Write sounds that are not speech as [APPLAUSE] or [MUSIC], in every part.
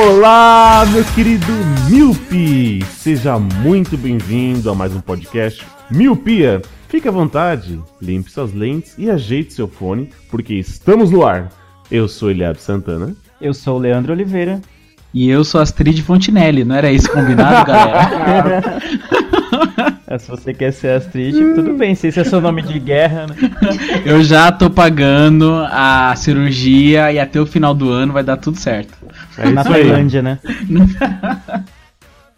Olá, meu querido Miopi! Seja muito bem-vindo a mais um podcast Miopia. Fique à vontade, limpe suas lentes e ajeite seu fone, porque estamos no ar. Eu sou Eliab Santana. Eu sou o Leandro Oliveira. E eu sou Astrid Fontinelli, não era isso combinado, galera? [LAUGHS] É, Se você quer ser Astrid, tudo bem, se esse é seu nome de guerra, né? Eu já tô pagando a cirurgia e até o final do ano vai dar tudo certo. É Na. Tailândia, né?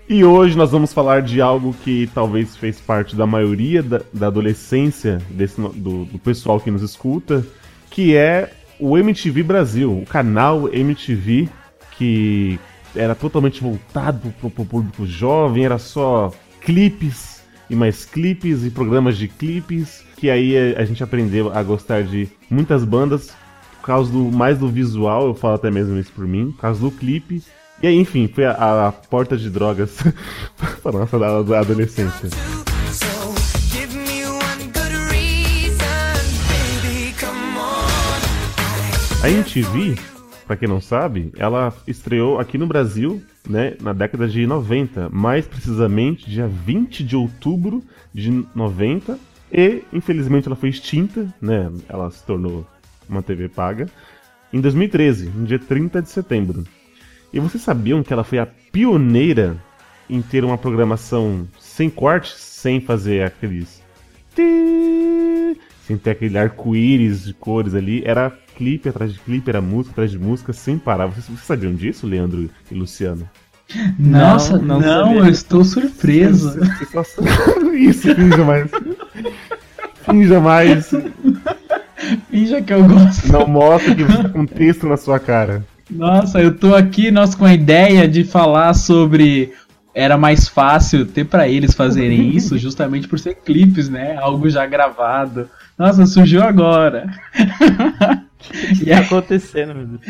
E hoje nós vamos falar de algo que talvez fez parte da maioria da, da adolescência desse do, do pessoal que nos escuta, que é o MTV Brasil, o canal MTV que era totalmente voltado pro, pro público jovem, era só clipes e mais clipes e programas de clipes, que aí a gente aprendeu a gostar de muitas bandas por causa do mais do visual, eu falo até mesmo isso por mim, por causa do clipe. E aí, enfim, foi a, a porta de drogas [LAUGHS] para nossa da- da adolescência. A MTV, pra quem não sabe, ela estreou aqui no Brasil, né, na década de 90, mais precisamente dia 20 de outubro de 90, e infelizmente ela foi extinta, né, ela se tornou uma TV paga, em 2013, no dia 30 de setembro. E vocês sabiam que ela foi a pioneira em ter uma programação sem cortes, sem fazer aqueles sem ter aquele arco-íris de cores ali, era clipe atrás de clipe, era música atrás de música, sem parar. Vocês, vocês sabiam disso, Leandro e Luciano? Nossa, não não, sabia. eu estou surpreso. Isso, finja mais. Finja mais. Finja que eu gosto. Não mostra que você tá com texto na sua cara. Nossa, eu tô aqui, nós com a ideia de falar sobre. Era mais fácil ter pra eles fazerem [LAUGHS] isso, justamente por ser clipes, né? Algo já gravado. Nossa, surgiu agora. O que tá [LAUGHS] acontecendo, meu Deus?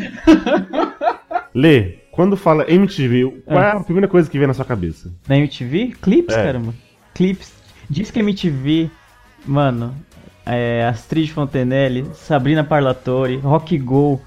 [LAUGHS] Lê, quando fala MTV, qual é a primeira coisa que vem na sua cabeça? Na MTV? Clips, É. caramba. Clips. Diz que MTV, mano, é, Astrid Fontenelle, Sabrina Parlatore, Rock Go,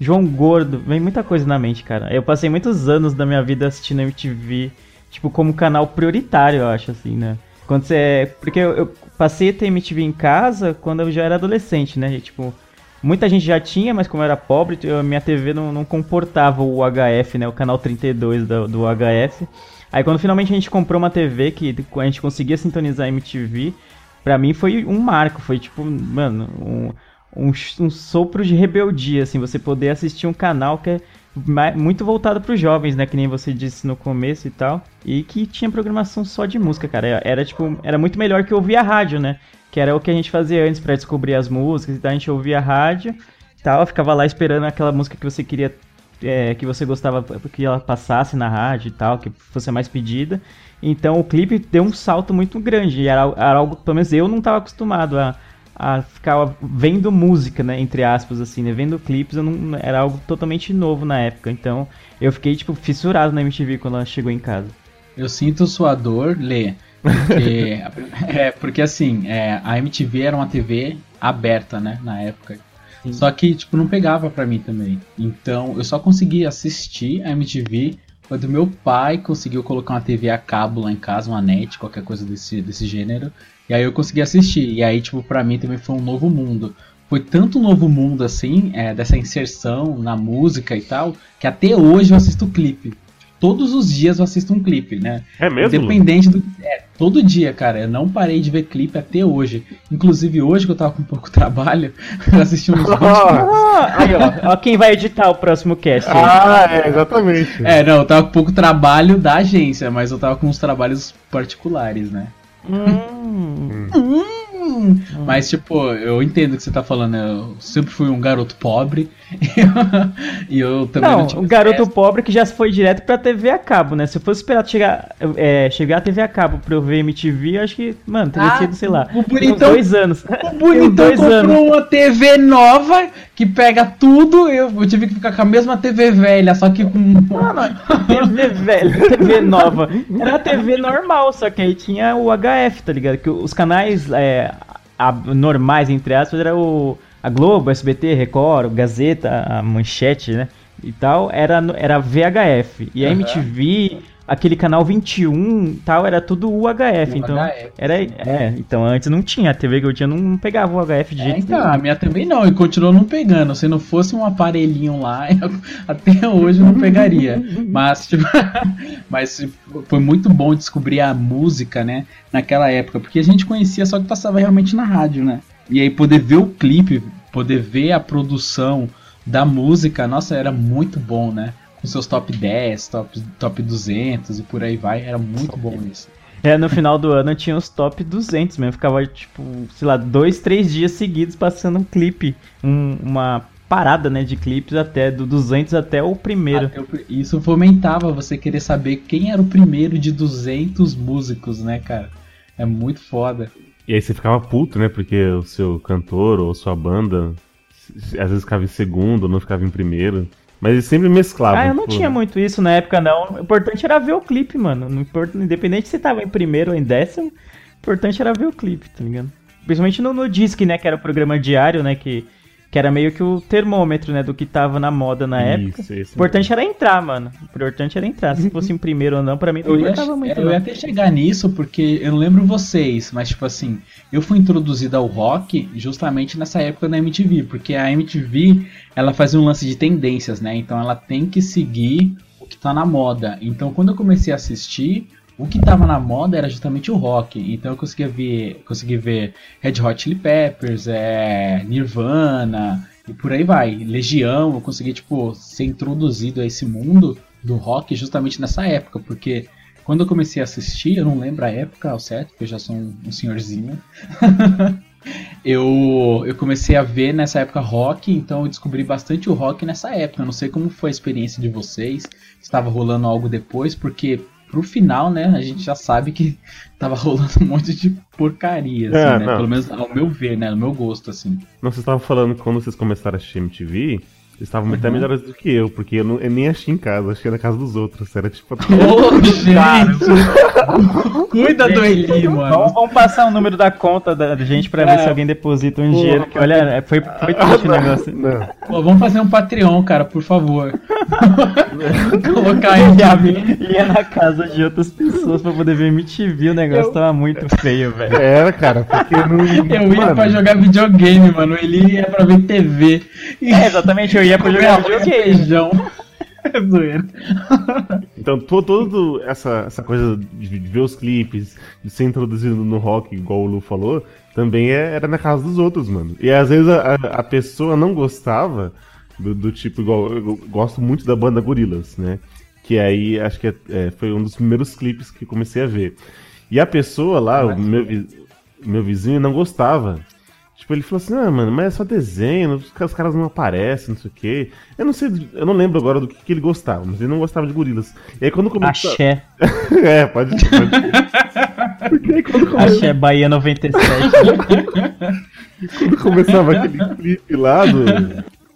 João Gordo, vem muita coisa na mente, cara. Eu passei muitos anos da minha vida assistindo MTV, tipo, como canal prioritário, eu acho, assim, né? Quando você. Porque eu, eu passei a ter MTV em casa quando eu já era adolescente, né? E, tipo, muita gente já tinha, mas como eu era pobre, a minha TV não, não comportava o HF, né? O canal 32 do, do HF. Aí quando finalmente a gente comprou uma TV que a gente conseguia sintonizar MTV, pra mim foi um marco, foi tipo, mano, um, um, um sopro de rebeldia, assim, você poder assistir um canal que é muito voltado pros jovens, né, que nem você disse no começo e tal, e que tinha programação só de música, cara, era, era, tipo, era muito melhor que ouvir a rádio, né, que era o que a gente fazia antes pra descobrir as músicas e tal, a gente ouvia a rádio tal, ficava lá esperando aquela música que você queria é, que você gostava que ela passasse na rádio e tal, que fosse mais pedida. Então o clipe deu um salto muito grande. E era, era algo, pelo menos eu não estava acostumado a, a ficar vendo música, né? Entre aspas, assim, né? Vendo clipes, eu não, era algo totalmente novo na época. Então eu fiquei, tipo, fissurado na MTV quando ela chegou em casa. Eu sinto sua dor, Lê. Porque, [LAUGHS] é, porque assim, é, a MTV era uma TV aberta, né, na época. Só que, tipo, não pegava pra mim também. Então, eu só conseguia assistir a MTV quando meu pai conseguiu colocar uma TV a cabo lá em casa, uma net, qualquer coisa desse, desse gênero. E aí eu consegui assistir. E aí, tipo, pra mim também foi um novo mundo. Foi tanto um novo mundo, assim, é, dessa inserção na música e tal, que até hoje eu assisto clipe. Todos os dias eu assisto um clipe, né? É mesmo? Independente do. É, todo dia, cara. Eu não parei de ver clipe até hoje. Inclusive hoje que eu tava com pouco [LAUGHS] trabalho, eu assisti uns 20 clipes. Ah, aí, ó, ó quem vai editar o próximo cast. aí. Ah, é, exatamente. É, não, eu tava com pouco trabalho da agência, mas eu tava com uns trabalhos particulares, né? Hum. Hum. Mas, tipo, eu entendo o que você tá falando. Eu sempre fui um garoto pobre. [LAUGHS] e eu também não, Não, tive o garoto acesso. pobre que já foi direto pra TV a cabo, né? Se eu fosse esperar chegar, é, chegar a TV a cabo pra eu ver MTV, eu acho que, mano, teria Ah, sido, sei lá, o bonitão- dois anos. O bonitão [LAUGHS] comprou anos. uma TV nova que pega tudo. Eu, eu tive que ficar com a mesma TV velha, só que com. TV velha, TV nova. Era uma TV normal, só que aí tinha o HF, tá ligado? Que os canais é, a- normais, entre aspas, era o a Globo, SBT, Record, Gazeta, a Manchete, né? E tal, era, era VHF. E a. MTV, aquele canal 21 e tal, era tudo UHF. Então, UHF, era, é, então antes não tinha. A TV que eu tinha não pegava o UHF de É, jeito então, nenhum. a minha também não, e continuou não pegando. Se não fosse um aparelhinho lá, [LAUGHS] eu- até hoje eu não pegaria. Mas, tipo, [LAUGHS] mas foi muito bom descobrir a música, né, naquela época, porque a gente conhecia só que passava realmente na rádio, né? E aí poder ver o clipe, poder ver a produção da música, nossa, era muito bom, né? Com seus top 10, top, top 200 e por aí vai, era muito bom isso. É, no final do ano tinha os top 200 mesmo. Ficava, tipo, sei lá, dois, três dias seguidos passando um clipe. um- uma parada, né, de clipes até, do 200 até o primeiro. Até o pri- Isso fomentava você querer saber quem era o primeiro de 200 músicos, né, cara? É muito foda. E aí você ficava puto, né? Porque o seu cantor ou sua banda às vezes ficava em segundo, não ficava em primeiro. Mas eles sempre mesclavam. Ah, eu não pô. tinha muito isso na época, não. O importante era ver o clipe, mano. Independente se tava em primeiro ou em décimo, o importante era ver o clipe, tá ligado? Principalmente no, no Disque, né, que era o programa diário, né, que, que era meio que o termômetro, né, do que tava na moda na época. Isso, O importante era entrar, mano. O importante era entrar. Se fosse em [LAUGHS] primeiro ou não, pra mim não Eu ia, importava muito. eu não. ia até chegar nisso porque eu não lembro vocês, mas tipo assim, eu fui introduzido ao rock justamente nessa época da MTV, porque a MTV ela fazia um lance de tendências, né? Então ela tem que seguir o que tá na moda. Então quando eu comecei a assistir, o que tava na moda era justamente o rock. Então eu conseguia ver, consegui ver Red Hot Chili Peppers, é, Nirvana e por aí vai. Legião, eu consegui tipo ser introduzido a esse mundo do rock justamente nessa época, porque quando eu comecei a assistir, eu não lembro a época ao certo, porque eu já sou um, um senhorzinho. [LAUGHS] eu, eu comecei a ver nessa época rock, então eu descobri bastante o rock nessa época. Eu não sei como foi a experiência de vocês, estava rolando algo depois, porque pro final, né, a gente já sabe que [LAUGHS] tava rolando um monte de porcaria, assim, É, né? não. Pelo menos ao meu ver, né? No meu gosto, assim. Não, vocês estavam falando que quando vocês começaram a assistir MTV, eles estavam Uhum. até melhores do que eu, porque eu, não, eu nem achei em casa, achei na casa dos outros. Era tipo. [LAUGHS] Ô, [LAUGHS] gente! Cuida do Eli, mano. Vamos, vamos passar o número da conta da gente pra ver É. se alguém deposita um Porra, dinheiro. Que olha, é, foi, foi triste o negócio. Não. Pô, vamos fazer um Patreon, cara, por favor. [LAUGHS] Colocar aí Ia, ia na casa de outras pessoas pra poder ver MTV, o negócio tava muito feio, velho. Era, cara, porque não. Eu ia Mano, pra jogar videogame, mano. Ele ia pra ver TV. E É, exatamente, eu ia pra jogar e videogame. feijão. [LAUGHS] É zoeira. [LAUGHS] Então, to- todo essa, essa coisa de de ver os clipes, de ser introduzido no rock, igual o Lu falou, também é- era na casa dos outros, mano. E às vezes a, a- pessoa não gostava do, do tipo, igual eu gosto muito da banda Gorillaz, né? Que aí acho que é- é, foi um dos primeiros clipes que comecei a ver. E a pessoa lá, o meu, meu vizinho, não gostava. Tipo, ele falou assim, ah, mano, mas é só desenho, os, ca- os caras não aparecem, não sei o quê. Eu não sei, eu não lembro agora do que, que ele gostava, mas ele não gostava de gorilas. E aí quando começou. Axé, [LAUGHS] é, pode. Pode. Porque aí quando, come- Axé Bahia 97. [LAUGHS] quando começava aquele clipe lá do,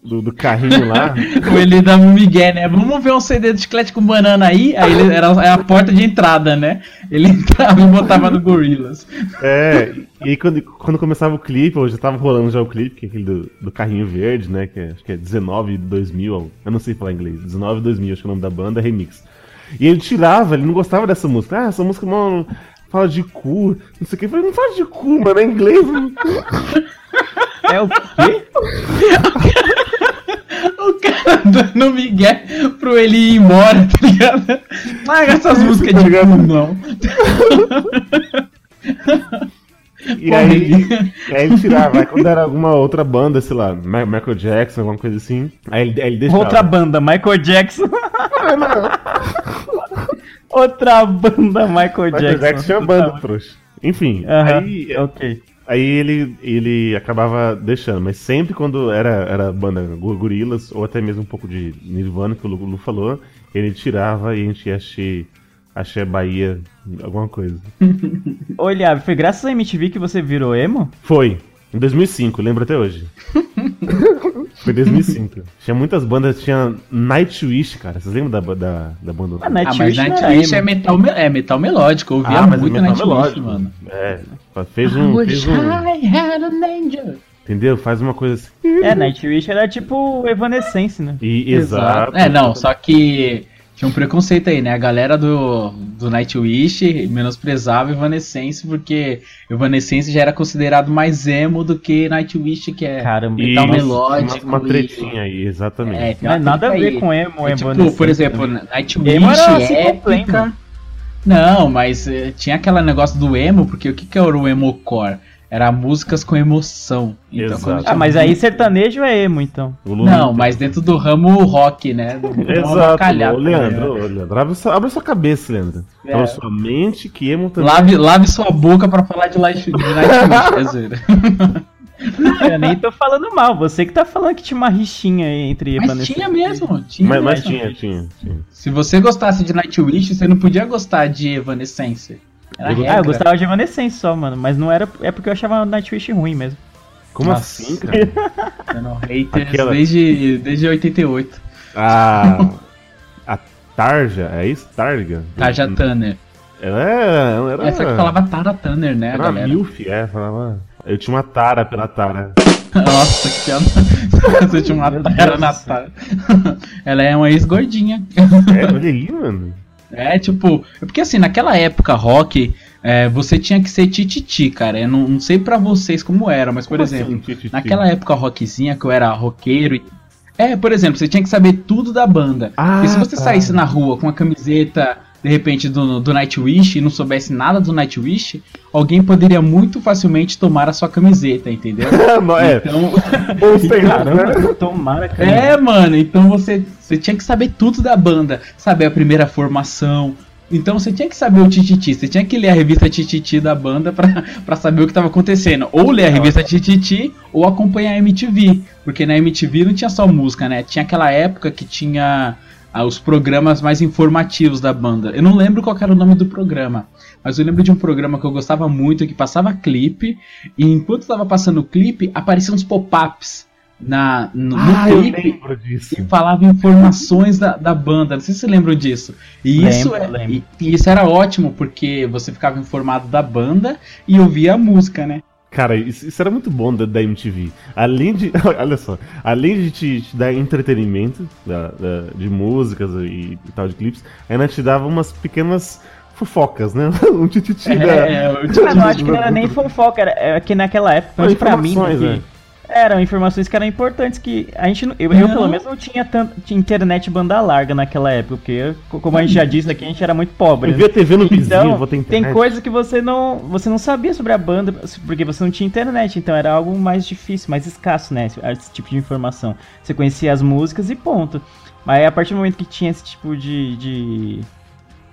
do, do carrinho lá. [LAUGHS] O Eli da Miguel, né? Vamos ver um CD de chiclete com banana aí. Aí ele era é a porta de entrada, né? Ele [LAUGHS] entrava e botava no Gorillaz. É, e aí quando, quando começava o clipe, ou já tava rolando já o clipe, que é aquele do, do carrinho verde, né? Que é, acho que é 19 2000, eu não sei falar inglês, 19 2000, acho que é o nome da banda, é remix. E ele tirava, ele não gostava dessa música. Ah, essa música mano, fala de cu, não sei o que. Eu falei, não fala de cu, mano, é inglês. não- [LAUGHS] É o quê? O cara dando Miguel pro ele ir embora, tá ligado? Larga essas músicas de cu, não. E aí, e aí ele tirava. Aí quando era alguma outra banda, sei lá, Michael Jackson, alguma coisa assim, aí ele, aí ele deixava. Outra banda, Michael Jackson. [LAUGHS] Outra banda, Michael Michael Jackson. Jackson tinha banda, trouxa. Enfim, Aham, aí, ok. Aí ele, ele acabava deixando, mas sempre quando era, era banda Gorilas, ou até mesmo um pouco de Nirvana, que o Lu, Lu falou, ele tirava e a gente ia achei, achei Bahia, alguma coisa. [LAUGHS] Olha, foi graças à MTV que você virou emo? Foi, em 2005, lembro até hoje. [LAUGHS] Foi em 2005. [LAUGHS] Tinha muitas bandas, tinha Nightwish, cara. Vocês lembram da, da, da banda? Ah, Ah, Nightwish Nightwish é metal, me- é metal melódico. Eu ouvia Ah, mas muito é metal Nightwish, melódico. mano. É, fez um, fez um. I had an angel. Entendeu? Faz uma coisa assim. É, Nightwish era tipo Evanescence, né? E, exato. É, não, só que tinha um preconceito aí, né? A galera do, do Nightwish menosprezava Evanescence porque Evanescence já era considerado mais emo do que Nightwish, que é Caramba. E metal uma- melódico. Uma, uma e- tretinha aí, exatamente. É, Não é nada a ver aí. com emo, É, tipo, Evanescence, por exemplo, né? Nightwish Emo era assim, épica. completa. Não, mas eh, tinha aquele negócio do emo, porque o que, que era o emo-core? Era músicas com emoção. Então, Exato. Ah, mas aí sertanejo é emo, então. Não, mas dentro do ramo rock, né? Do, Exato, avacalhado, ô, Leandro, né? Leandro, abre, sua, abre sua cabeça, Leandro. É. Abre sua mente, que emo também. Lave, lave sua boca pra falar de Light- de Nightwish, é zoeira. Eu nem tô falando mal, você que tá falando que tinha uma rixinha aí entre Mas tinha mesmo, tinha Mas, mas mesmo. tinha, tinha, tinha. Se você gostasse de Nightwish, você não podia gostar de Evanescence. Ah, eu gostava de Evanescence só, mano, mas não era. É porque eu achava Nightwish ruim mesmo. Como Nossa. assim, [LAUGHS] cara? Sendo haters Aquela- desde, desde 88. A. A Tarja, é isso? Targa? Tarja Tanner. Ela era. era Essa que falava Tara Tanner, né, Era galera? milf, é, falava. Eu tinha uma tara pela tara. [LAUGHS] Nossa, que piada. [LAUGHS] Você tinha uma tara na tara. Ela é uma ex-gordinha. É, olha aí, mano. É, tipo, é porque assim, naquela época rock, é, você tinha que ser tititi, cara. Eu não, não sei pra vocês como era, mas por Como exemplo, assim, naquela época rockzinha que eu era roqueiro e. É, por exemplo, você tinha que saber tudo da banda. Ah, e se você tá. saísse na rua com a camiseta, de repente, do, do Nightwish e não soubesse nada do Nightwish, alguém poderia muito facilmente tomar a sua camiseta, entendeu? [LAUGHS] É. Então. [LAUGHS] Ou sei Caramba, né? tomara, cara. É, mano, então você, você tinha que saber tudo da banda, saber a primeira formação. Então você tinha que saber o Tititi, você tinha que ler a revista Tititi da banda pra, [LAUGHS] pra saber o que tava acontecendo. Ou ler a revista Tititi ou acompanhar a MTV. Porque na MTV não tinha só música, né? Tinha aquela época que tinha ah, os programas mais informativos da banda. Eu não lembro qual era o nome do programa. Mas eu lembro de um programa que eu gostava muito, que passava clipe, e enquanto tava passando o clipe, apareciam uns pop-ups na, no, no Ah, eu clipe lembro disso. e falava informações da, da banda. Não sei se vocês lembram disso. E Lembro, isso, é, e, e isso era ótimo, porque você ficava informado da banda e ouvia a música, né? Cara, isso, isso era muito bom da, da MTV. Além de. [LAUGHS] Olha só. Além de te, te dar entretenimento da- da- de músicas e, e tal, de clipes, ainda te dava umas pequenas fofocas, né? [LAUGHS] Um tititi. É, eu Mas eu acho que não era nem fofoca, era é que naquela época, menos pra mim, né, é. eram informações que eram importantes, que a gente, não- eu, eu pelo menos não tinha tanto tinha internet banda larga naquela época, porque co- como a gente já disse aqui, a gente era muito pobre. Eu né? via TV no vizinho, Então, vou ter tem coisas que você não, você não sabia sobre a banda, porque você não tinha internet, então era algo mais difícil, mais escasso, né, esse, esse tipo de informação. Você conhecia as músicas e ponto. Mas a partir do momento que tinha esse tipo de, de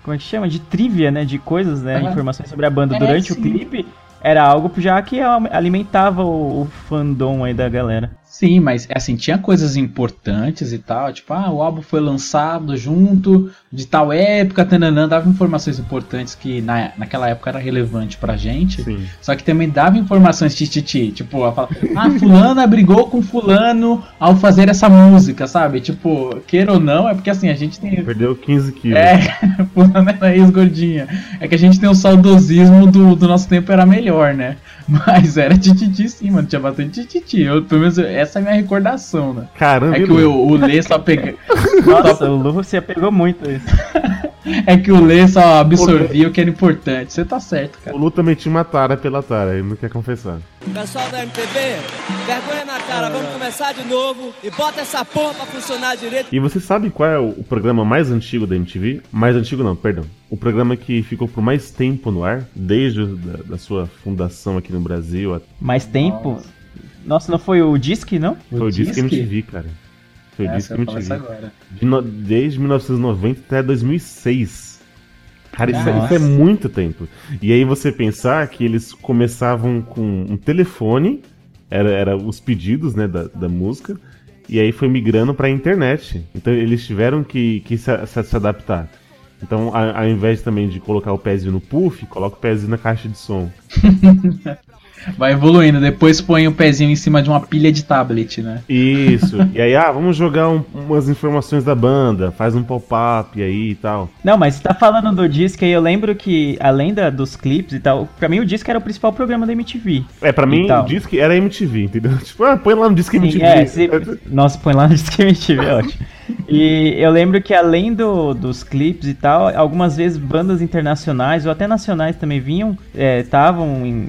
como é que chama? De trivia, né, de coisas, né, Aham. informações sobre a banda É, durante o sim. clipe, era algo já que alimentava o, o fandom aí da galera. Sim, mas assim, tinha coisas importantes e tal, tipo, ah, o álbum foi lançado junto de tal época, tananã, dava informações importantes que na, naquela época era relevante pra gente. Sim. Só que também dava informações tititi, tipo, ela fala, ah, fulana brigou com fulano ao fazer essa música, sabe? Tipo, queira ou não, é porque assim, a gente tem. Perdeu 15 quilos. É, [LAUGHS] fulana era ex-gordinha. É que a gente tem um saudosismo do, do nosso tempo era melhor, né? Mas era tititi sim, mano, tinha bastante tititi. Eu, pelo menos essa é a minha recordação, né? Caramba, É que o, o Lê só pega. Nossa, o Lu você pegou muito isso. [LAUGHS] É que o Lê só absorvia o que era importante. Você tá certo, O cara. Lu também tinha uma tara pela tara, ele não quer confessar. Pessoal da MTV, vergonha na cara, vamos começar de novo e bota essa porra pra funcionar direito. E você sabe qual é o, o programa mais antigo da MTV? Mais antigo não, perdão. O programa que ficou por mais tempo no ar, desde o- da, da sua fundação aqui no Brasil. a- Mais tempo? Nossa, não foi o Disque, não? Foi o Disque Disque? MTV, cara. Foi o Essa Disque eu falo isso MTV. agora. De no- desde 1990 até 2006. Cara, isso, é- isso é muito tempo. E aí você pensar que eles começavam com um telefone, era, era os pedidos né, da, da música, e aí foi migrando pra internet. Então eles tiveram que, que se, se- adaptar. Então, a- ao invés também de colocar o pezinho no puff, coloca o pezinho na caixa de som. [LAUGHS] Vai evoluindo, depois põe o pezinho em cima de uma pilha de tablet, né? Isso. e aí, ah, vamos jogar um- umas informações da banda, faz um pop-up aí e tal. Não, mas você tá falando do disco aí, eu lembro que, além da- dos clipes e tal, pra mim o disco era o principal programa da MTV. É, pra mim, o disco era MTV, entendeu? [LAUGHS] Tipo, ah, põe lá no disco MTV. Sim, é, se- Nossa, põe lá no disco MTV, é ótimo. E eu lembro que além do, dos clipes e tal, algumas vezes bandas internacionais ou até nacionais também vinham, estavam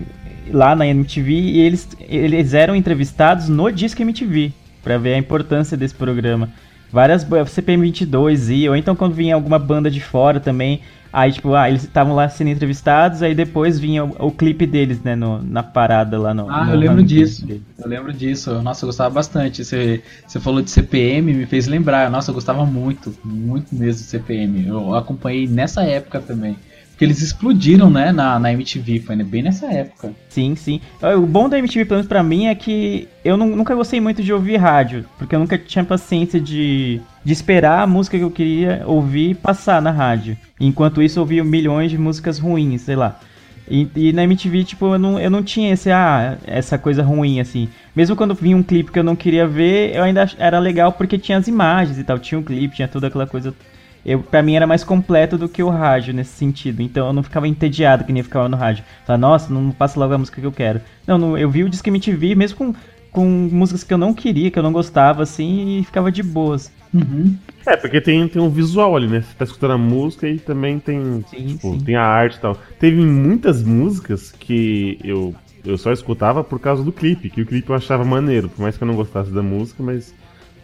lá na MTV e eles, eles eram entrevistados no disco MTV, pra ver a importância desse programa. Várias CPM 22 e ou então quando vinha alguma banda de fora também, aí tipo, ah, eles estavam lá sendo entrevistados, aí depois vinha o, o clipe deles, né, no- na parada lá no Ah, no eu lembro disso. deles. Eu lembro disso. Nossa, eu gostava bastante. Você, você falou de CPM, me fez lembrar. Nossa, eu gostava muito, muito mesmo de CPM. Eu acompanhei nessa época também. Porque eles explodiram, né, na, na MTV. Foi bem nessa época. Sim, sim. O bom da MTV, pelo menos pra mim, é que eu nu- nunca gostei muito de ouvir rádio, porque eu nunca tinha paciência de, de esperar a música que eu queria ouvir passar na rádio. Enquanto isso, eu ouvia milhões de músicas ruins, sei lá. E, e na MTV, tipo, eu não, eu não tinha esse, ah, essa coisa ruim, assim. Mesmo quando vinha um clipe que eu não queria ver, eu ainda era legal porque tinha as imagens e tal. Tinha um clipe, tinha toda aquela coisa eu, pra mim era mais completo do que o rádio nesse sentido. Então eu não ficava entediado que nem eu ficava no rádio. Falava, nossa, não passa logo a música que eu quero. Não, não, eu vi o Disque MTV mesmo com, com músicas que eu não queria, que eu não gostava, assim, e ficava de boas. Uhum. É, porque tem, tem um visual ali, né? Você tá escutando a música e também tem, Sim, tipo, sim. tem a arte e tal. Teve muitas músicas que eu, eu só escutava por causa do clipe, que o clipe eu achava maneiro, por mais que eu não gostasse da música, mas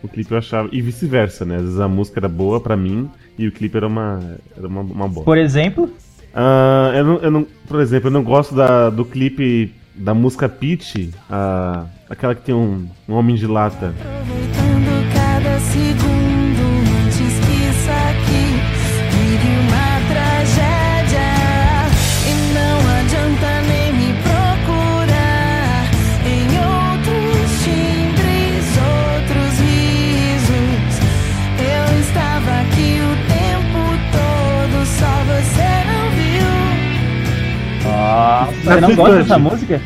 o clipe eu achava. E vice-versa, né? Às vezes a música era boa pra mim e o clipe era uma, era uma, uma bosta. Por exemplo, Ah, eu, não, eu não- por exemplo, eu não gosto da, do clipe da música Peach, a, aquela que tem um, um homem de lata. Viu. você não gosta dessa gente. música?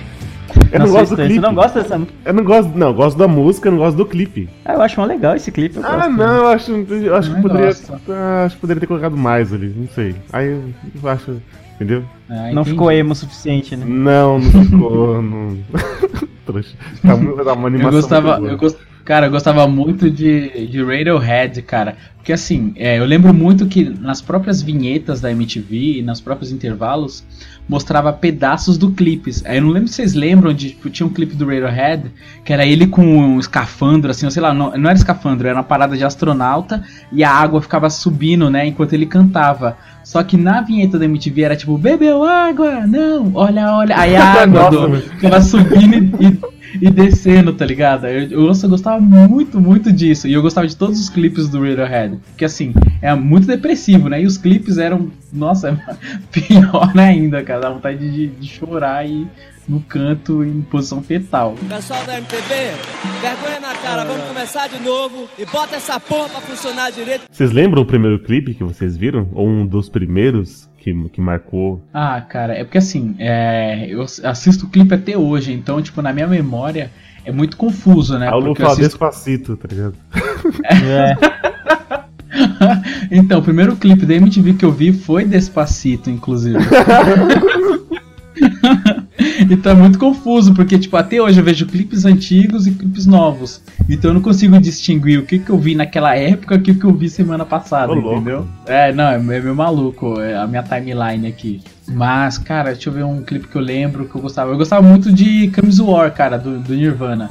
Eu não Nossa, gosto do Você clipe. não gosta dessa música? Eu não gosto, não, eu gosto da música, eu não gosto do clipe. Ah, eu acho mó legal esse clipe. Eu Ah, gosto. não, eu acho, eu acho que Não poderia, ah, acho que poderia ter colocado mais ali, não sei. Aí eu, eu acho, entendeu? Ah, Não ficou emo o suficiente, né? Não, não ficou, [LAUGHS] não. [LAUGHS] Trouxa. Tá muito, tá uma Eu animação gostava, muito boa. eu gost... cara, eu gostava muito de, de Radiohead, cara. Porque assim, é, eu lembro muito que nas próprias vinhetas da MTV e nos próprios intervalos mostrava pedaços do clipes. Aí Eu não lembro se vocês lembram de, tipo, tinha um clipe do Radiohead que era ele com um escafandro, assim, ou sei lá, não, não era escafandro, era uma parada de astronauta e a água ficava subindo, né, enquanto ele cantava. Só que na vinheta da MTV era tipo, bebeu água? Não, olha, olha. Aí a [LAUGHS] água do, ficava subindo e, e descendo, tá ligado? Eu, eu, nossa, eu gostava muito, muito disso. E eu gostava de todos os clipes do Radiohead. Porque assim, é muito depressivo, né? E os clipes eram, nossa, [LAUGHS] pior ainda, cara. Dá vontade de, de chorar e no canto em posição fetal. Pessoal da MTV, vergonha na cara, vamos começar de novo e bota essa porra pra funcionar direito. Vocês lembram o primeiro clipe que vocês viram? Ou um dos primeiros que, que marcou? Ah, cara, é porque assim, é, eu assisto o clipe até hoje, então, tipo, na minha memória é muito confuso, né? Ah, Porque eu fala assisto- Despacito, tá ligado? [LAUGHS] É. [LAUGHS] então, o primeiro clipe da MTV que eu vi foi Despacito, inclusive. [LAUGHS] então é muito confuso, porque tipo, até hoje eu vejo clipes antigos e clipes novos. Então eu não consigo distinguir o que, que eu vi naquela época e o que, que eu vi semana passada, Ô, louco. entendeu? É, não, é meio maluco é a minha timeline aqui. Mas, cara, deixa eu ver um clipe que eu lembro que eu gostava. Eu gostava muito de Camis War, cara, do, do Nirvana.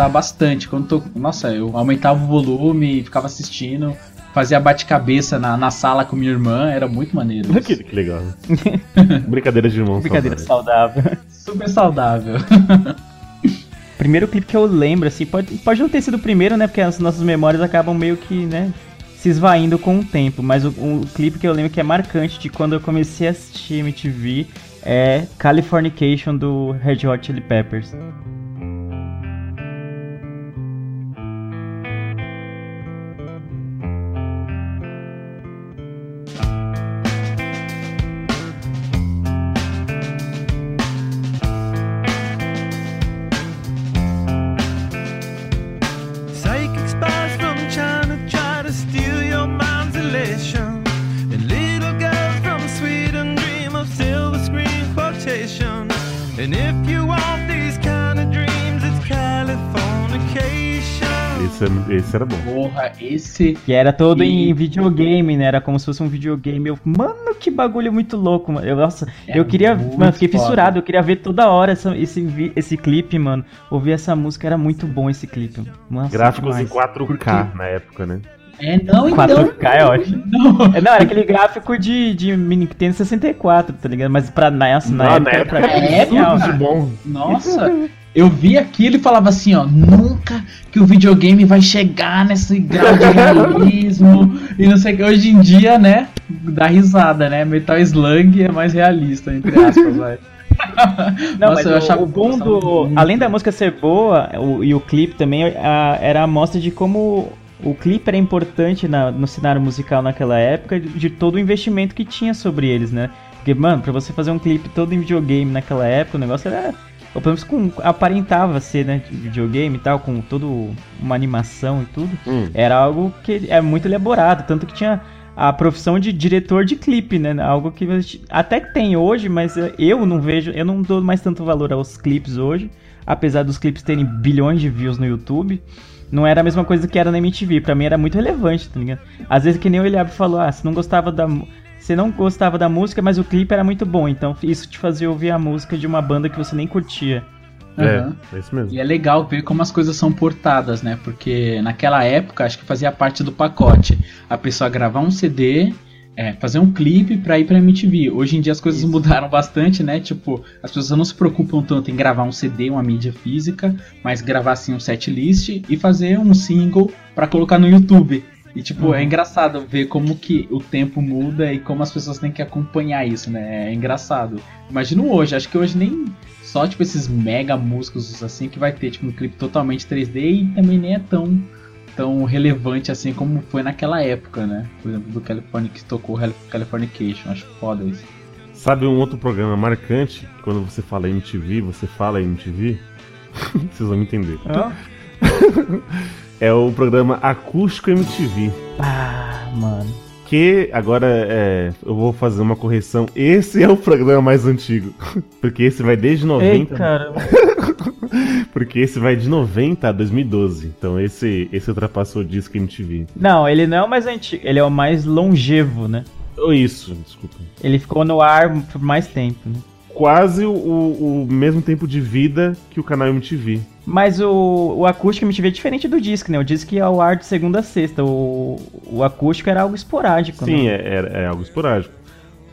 Gostava bastante. Quando tô, nossa, eu aumentava o volume, ficava assistindo, fazia bate-cabeça na, na sala com minha irmã, era muito maneiro. isso. Que, que legal. [LAUGHS] Brincadeira de irmão. Brincadeira saudável. saudável. Super saudável. [LAUGHS] Primeiro clipe que eu lembro, assim, pode, pode não ter sido o primeiro, né? Porque as nossas memórias acabam meio que, né? Se esvaindo com o tempo. Mas o, o clipe que eu lembro que é marcante de quando eu comecei a assistir MTV é Californication do Red Hot Chili Peppers. Esse, é- era bom. Porra, esse. Que era todo E- em videogame, né? Era como se fosse um videogame. Eu, mano, que bagulho muito louco, mano. Eu, nossa, É eu queria. Mano, fiquei foda. fissurado. Eu queria ver toda hora essa- esse, esse clipe, mano. Ouvir essa música era muito bom esse clipe. Nossa, Gráficos demais. em 4K na época, né? É, não, então. 4K é ótimo. [LAUGHS] Não. É, Não, era aquele gráfico de, de mini Nintendo 64, tá ligado? Mas pra nossa, na Não, época, na pra época era genial, absurdo cara. bom. Nossa, eu vi aquilo e falava assim, ó, nunca que o videogame vai chegar nesse grau de realismo e não sei o que. Hoje em dia, né, dá risada, né? Metal Slug é mais realista, entre aspas, vai. [LAUGHS] Não, Nossa, mas eu o, achava- o bom do. Além da música ser boa o- e o clipe também, a- era a mostra de como o clipe era importante na- no cenário musical naquela época, de, de todo o investimento que tinha sobre eles, né? Porque, mano, pra você fazer um clipe todo em videogame naquela época, o negócio era. Ou pelo menos com, aparentava ser, né? De videogame e tal, com toda uma animação e tudo. Hum. Era algo que é muito elaborado, tanto que tinha a profissão de diretor de clipe, né? Algo que até que tem hoje, mas eu não vejo, eu não dou mais tanto valor aos clipes hoje, apesar dos clipes terem bilhões de views no YouTube. Não era a mesma coisa que era na MTV, pra mim era muito relevante, tá ligado? Às vezes que nem o Eliab falou, ah, você não gostava da você não gostava da música, mas o clipe era muito bom, então isso te fazia ouvir a música de uma banda que você nem curtia. É, é isso mesmo. E é legal ver como as coisas são portadas, né? Porque naquela época acho que fazia parte do pacote. A pessoa gravar um CD, é, fazer um clipe pra ir pra MTV. Hoje em dia as coisas mudaram bastante, né? Tipo, as pessoas não se preocupam tanto em gravar um CD, uma mídia física, mas gravar assim um set list e fazer um single pra colocar no YouTube. E tipo, é engraçado ver como que o tempo muda e como as pessoas têm que acompanhar isso, né? É engraçado. Imagino hoje, acho que hoje nem só tipo esses mega músicos assim que vai ter tipo um clipe totalmente 3D e também nem é tão tão relevante assim como foi naquela época, né? Por exemplo, do California que tocou Cali- Californication, acho foda isso. Sabe um outro programa marcante? que Quando você fala MTV, você fala MTV? [LAUGHS] Vocês vão me entender. [LAUGHS] É o programa Acústico MTV. Ah, mano. Que agora é, eu vou fazer uma correção. Esse é o programa mais antigo. [LAUGHS] Porque esse vai desde Ei, 90. cara. [LAUGHS] Porque esse vai de 90 a 2012. Então esse, esse ultrapassou o disco MTV. Não, ele não é o mais antigo, ele é o mais longevo, né? Ou isso, desculpa. Ele ficou no ar por mais tempo, né? Quase o, o mesmo tempo de vida que o canal MTV. Mas o, o acústico MTV é diferente do disco, né? O disco ia ao ar de segunda a sexta. O, o acústico era algo esporádico, Sim, né? é, é, é algo esporádico.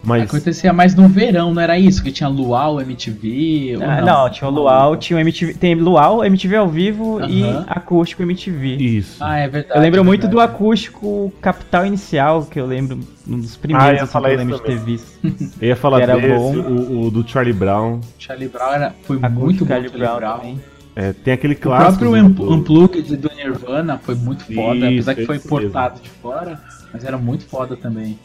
Mas Acontecia mais no verão, não era isso? Que tinha Luau, MTV. ou Ah, não, tinha o Luau, tinha o MTV. Tem Luau, MTV ao vivo e Aham. acústico MTV. isso. Ah, é verdade. Eu lembro é muito do verdade. acústico Capital Inicial, que eu lembro, um dos Ah, primeiros eu ia assim, falar que eu isso lembro de visto. Eu ia falar era desse, bom. o, o do Charlie Brown. Charlie Brown era, foi Acústico muito bom. Charlie Brown Brown. também. É, tem aquele O clássico. próprio do- Unpl- Unplugged do Nirvana foi muito foda, Isso, apesar que foi importado de fora, mas era muito foda também.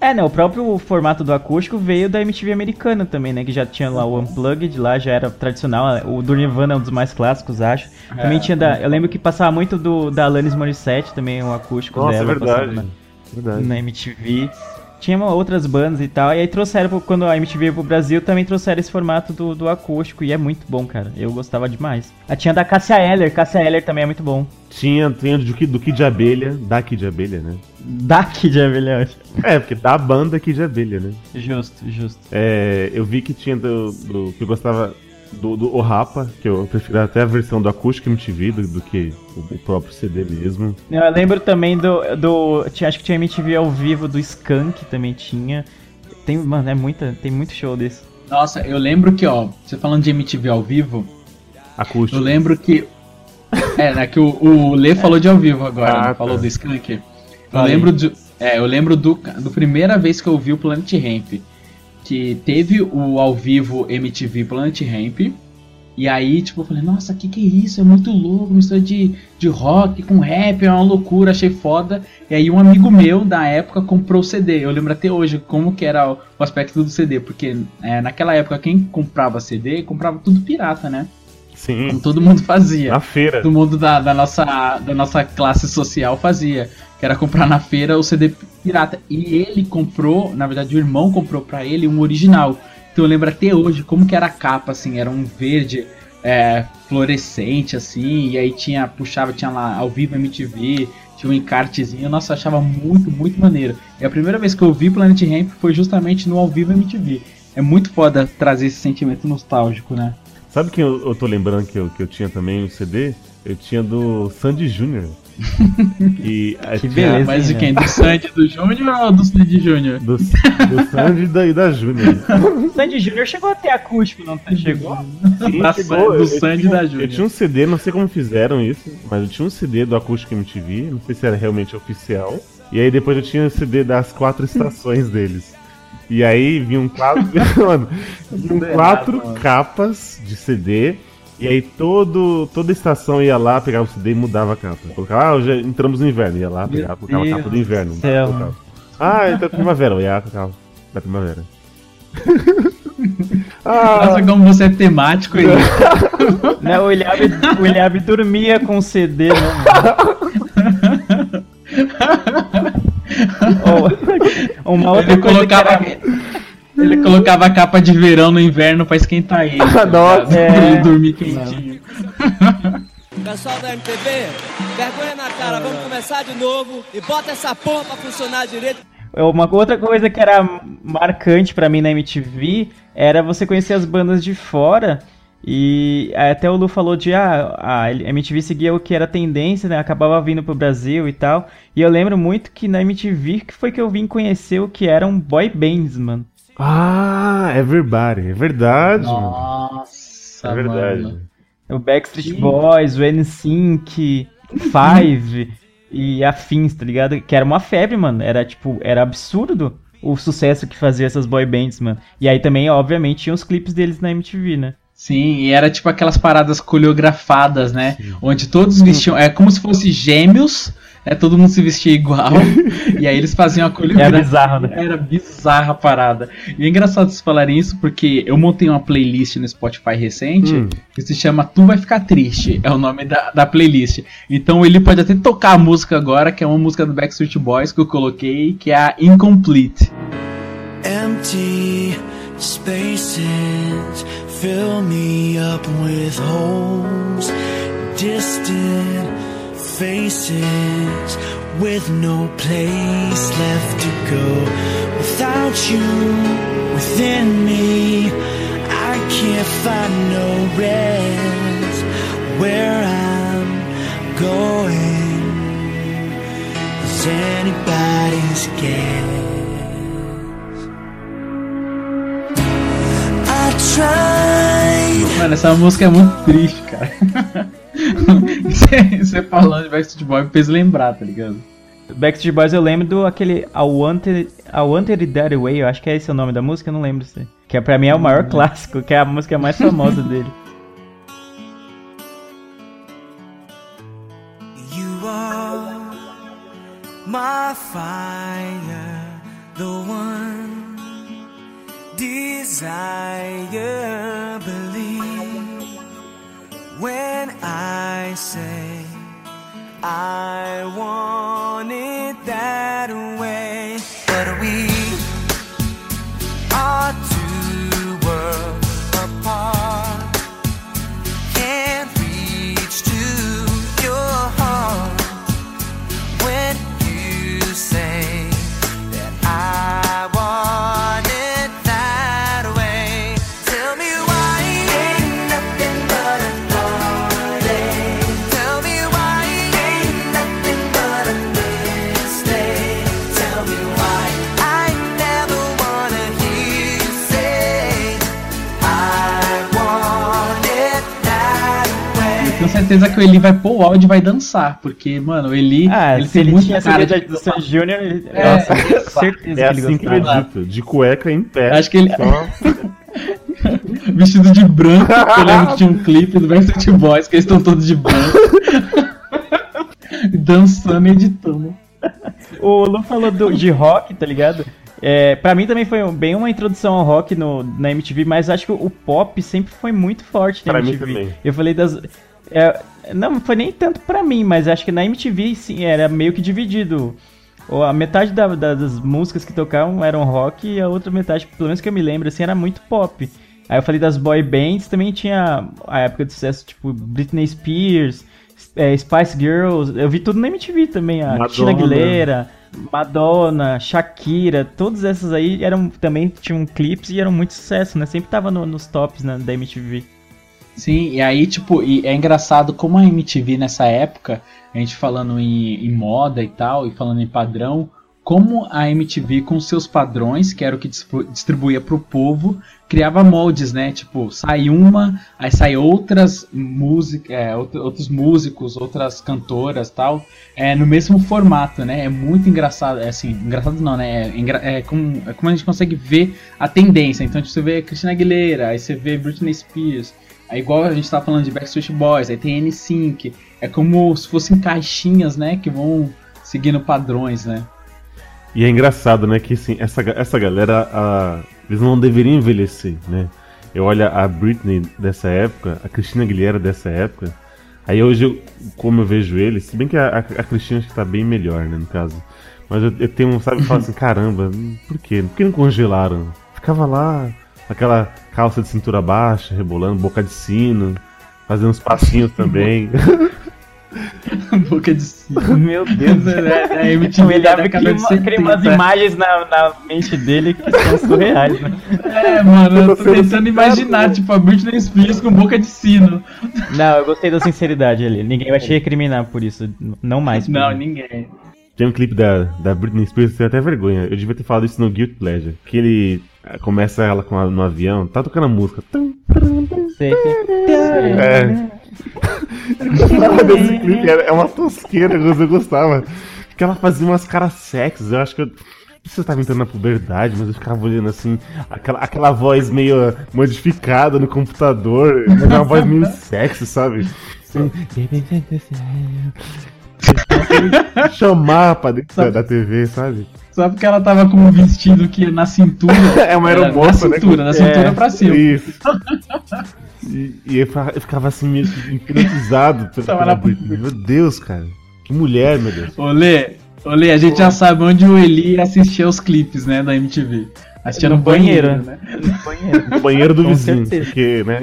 É, né? O próprio formato do acústico veio da MTV americana também, né? Que já tinha lá o Unplugged, lá já era tradicional. O do Nirvana é um dos mais clássicos, acho. também É, tinha da. Eu lembro que passava muito do da Alanis Morissette também, o acústico Nossa, é dela. passava verdade. na- Verdade. na MTV. Tinha outras bandas e tal. E aí trouxeram, quando a MTV veio pro Brasil, também trouxeram esse formato do, do acústico. E é muito bom, cara. Eu gostava demais. Ah, tinha da Cássia Eller. Cássia Eller também é muito bom. Tinha, tinha do, Kid- do Kid de Abelha, da Kid de Abelha, né? Da Kid Abelhante. É, porque da banda Kid de Abelha, né? Justo, justo. É, eu vi que tinha do, do- que eu gostava. Do, do O Rapa, que eu prefiro até a versão do Acústico MTV do, do que o, o próprio CD mesmo. Eu lembro também do. do tinha, acho que tinha MTV ao vivo do Skank também tinha. Tem, mano, é muita, tem muito show desse. Nossa, eu lembro que, ó, você falando de MTV ao vivo, Acústico. eu lembro que. É, né, que o, o Lê falou de ao vivo agora, Ah, né, falou tá. do Skank. Eu Falei. lembro, de, é, eu lembro do, do primeira vez que eu vi o Planet Ramp. Que teve o ao vivo MTV Planet Ramp. E aí, tipo, eu falei, nossa, que que é isso? É muito louco, mistura de, de rock com rap, é uma loucura, achei foda. E aí um amigo meu da época comprou o CD. Eu lembro até hoje como que era o, o aspecto do CD, porque é, naquela época quem comprava CD, comprava tudo pirata, né? Sim, Como todo mundo fazia. na feira. Todo mundo da, da, nossa, da nossa classe social fazia. Que era comprar na feira o CD pirata. E ele comprou, na verdade o irmão comprou pra ele um original. Então eu lembro até hoje como que era a capa, assim, era um verde é, fluorescente, assim, e aí tinha, puxava, tinha lá ao vivo MTV, tinha um encartezinho, nossa, eu achava muito, muito maneiro. E a primeira vez que eu vi Planet Ramp foi justamente no ao vivo MTV. É muito foda trazer esse sentimento nostálgico, né? Sabe quem eu, eu tô lembrando que eu, que eu tinha também um CD? Eu tinha do Sandy Júnior. [LAUGHS] e a- Que tinha- beleza. Mas de né? quem? Do Sandy do Júnior ou do Sandy Júnior? Do, do Sandy e da, e da Júnior. [LAUGHS] Sandy Júnior chegou até acústico, não tá? chegou? Sim, Da chegou. Do Eu- eu Sandy tinha- da Eu Júnior. tinha um CD, não sei como fizeram isso, mas eu tinha um CD do Acústico MTV, não sei se era realmente oficial. E aí depois eu tinha o CD das quatro estações deles. E aí vinham quatro, [LAUGHS] mano, vinham quatro errado, mano. capas de CD. E aí todo, toda estação ia lá, pegava o CD e mudava a capa. Colocava, ah, já entramos no inverno, ia lá, pegava, colocava a capa do inverno. céu, colocava. Ah, então é primavera, ia colocava da primavera. [LAUGHS] ah, Nossa, como você é temático aí. [LAUGHS] Né, o Eliabe dormia com o CD, né? Uma outra Ele coisa que colocava, era- ele colocava a capa de verão no inverno pra esquentar ele. [LAUGHS] tá Nossa. É. Pra ele dormir quentinho. [LAUGHS] Pessoal da MTV, vergonha na cara, vamos começar de novo e bota essa porra pra funcionar direito. É Uma outra coisa que era marcante pra mim na MTV era você conhecer as bandas de fora. E até o Lu falou de ah, a MTV seguia o que era tendência, né? Acabava vindo pro Brasil e tal. E eu lembro muito que na MTV que foi que eu vim conhecer o que eram boy bands, mano. ah, Everybody, é verdade. mano. Nossa, É verdade. mano. O Backstreet Boys, o NSYNC, Five e afins, tá ligado? Que era uma febre, mano. Era tipo, era absurdo o sucesso que fazia essas boy bands, mano. E aí também, obviamente, tinha os clipes deles na MTV, né? Sim, e era tipo aquelas paradas coreografadas, né? Onde todos vestiam. É como se fosse gêmeos, é todo mundo se vestia igual. [LAUGHS] e aí eles faziam a Era coreografia. bizarro, né? Era bizarra a parada. E é engraçado vocês falarem isso porque eu montei uma playlist no Spotify recente Hum. que se chama Tu Vai Ficar Triste. É o nome da, da playlist. Então ele pode até tocar a música agora, que é uma música do Backstreet Boys que eu coloquei, que é a Incomplete. Empty spaces fill me up with holes. Distant faces with no place left to go. Without you within me, I can't find no rest. Where I'm going is anybody's guess. Mano, essa música é muito triste, cara. [LAUGHS] Você- falando de Backstreet Boys me fez lembrar, tá ligado? Backstreet Boys eu lembro do aquele I Wanted, I Wanted It That Way, eu acho que é esse o nome da música, eu não lembro se. Que é, pra mim é o maior clássico, que é a música mais famosa dele. You are my fire, desire. Believe when I say I want certeza que o Eli vai pôr o áudio e vai dançar, porque, mano, o Eli, Ah, ele se tem ele muita tinha cara de... do Júnior, ele... É, nossa, certeza É que ele assim que gostava. edito, de cueca em pé. Acho que ele- Só... [LAUGHS] vestido de branco, eu lembro que tinha um clipe do Backstreet Boys, que eles estão todos de branco. [LAUGHS] Dançando e editando. O Lu falou do- de rock, tá ligado? É, pra mim também foi bem uma introdução ao rock no, na MTV, mas acho que o pop sempre foi muito forte na Pra mim MTV. também. Eu falei das. É, não foi nem tanto pra mim, mas acho que na MTV sim era meio que dividido. Ou A metade da- da- das músicas que tocavam eram rock e a outra metade, pelo menos que eu me lembro, assim, era muito pop. Aí eu falei das boy bands, também tinha a época de sucesso, tipo Britney Spears, é, Spice Girls, eu vi tudo na MTV também, a Madonna. Aguilera, Madonna, Shakira, todas essas aí eram também tinham clipes e eram muito sucesso, né? Sempre tava no- nos tops né, da MTV. Sim, e aí, tipo, e é engraçado como a MTV nessa época, a gente falando em, em moda e tal, e falando em padrão, como a MTV com seus padrões, que era o que distribu- distribuía pro povo, criava moldes, né? Tipo, sai uma, aí sai outras músicas, é, out- outros músicos, outras cantoras tal, é, no mesmo formato, né? É muito engraçado, é assim, engraçado não, né? É, é como, é como a gente consegue ver a tendência. Então, tipo, você vê Christina Aguilera, aí você vê Britney Spears, é igual a gente tá falando de Backstreet Boys, aí tem N5. É como se fossem caixinhas, né? Que vão seguindo padrões, né? E é engraçado, né, que assim, essa, essa galera, a- eles não deveriam envelhecer, né? Eu olho a Britney dessa época, a Cristina Aguilera dessa época, aí hoje, eu, como eu vejo eles, se bem que a, a, a Cristina acho que tá bem melhor, né, no caso. Mas eu, eu tenho, sabe, eu falo assim, [LAUGHS] caramba, por quê? Por que não congelaram? Ficava lá, aquela calça de cintura baixa, rebolando, boca de sino, fazendo uns passinhos também. [LAUGHS] Boca de cima. Meu Deus, É, a Ele MTV de uma- cria umas 70. imagens na, na mente dele que são surreais, né? É, mano, eu tô Eu tentando imaginar, tipo, a Britney Spears com boca de sino. Não, eu gostei da sinceridade ali. Ninguém vai te recriminar por isso. Não mais. por Não, mim. ninguém. Tem um clipe da, da Britney Spears, tem até vergonha. Eu devia ter falado isso no Guilt Pleasure. Que ele começa ela com a- no avião, tá tocando a música. Sei que- É. Ela desse clipe é é uma tosqueira, mas eu gostava. Porque ela fazia umas caras sexys. Eu acho que eu. Não sei se eu tava entrando na puberdade, mas eu ficava olhando assim, aquela, aquela voz meio modificada no computador, mas é uma voz meio sexy, sabe? Chamar pra dentro da TV, sabe? Só porque ela tava com um vestido que na cintura. [LAUGHS] É uma aeromoça, na né? cintura, da cintura É, pra cima. Isso. [LAUGHS] E, e eu ficava- assim, meio hipnotizado pela, na-. Meu Deus, cara. Que mulher, meu Deus. Olê, Olê, a gente já sabe onde o Eli assistia os clipes, né, da MTV. Assistia no, No banheiro, banheiro. né? Banheiro. No banheiro do Com vizinho. certeza. Porque, né?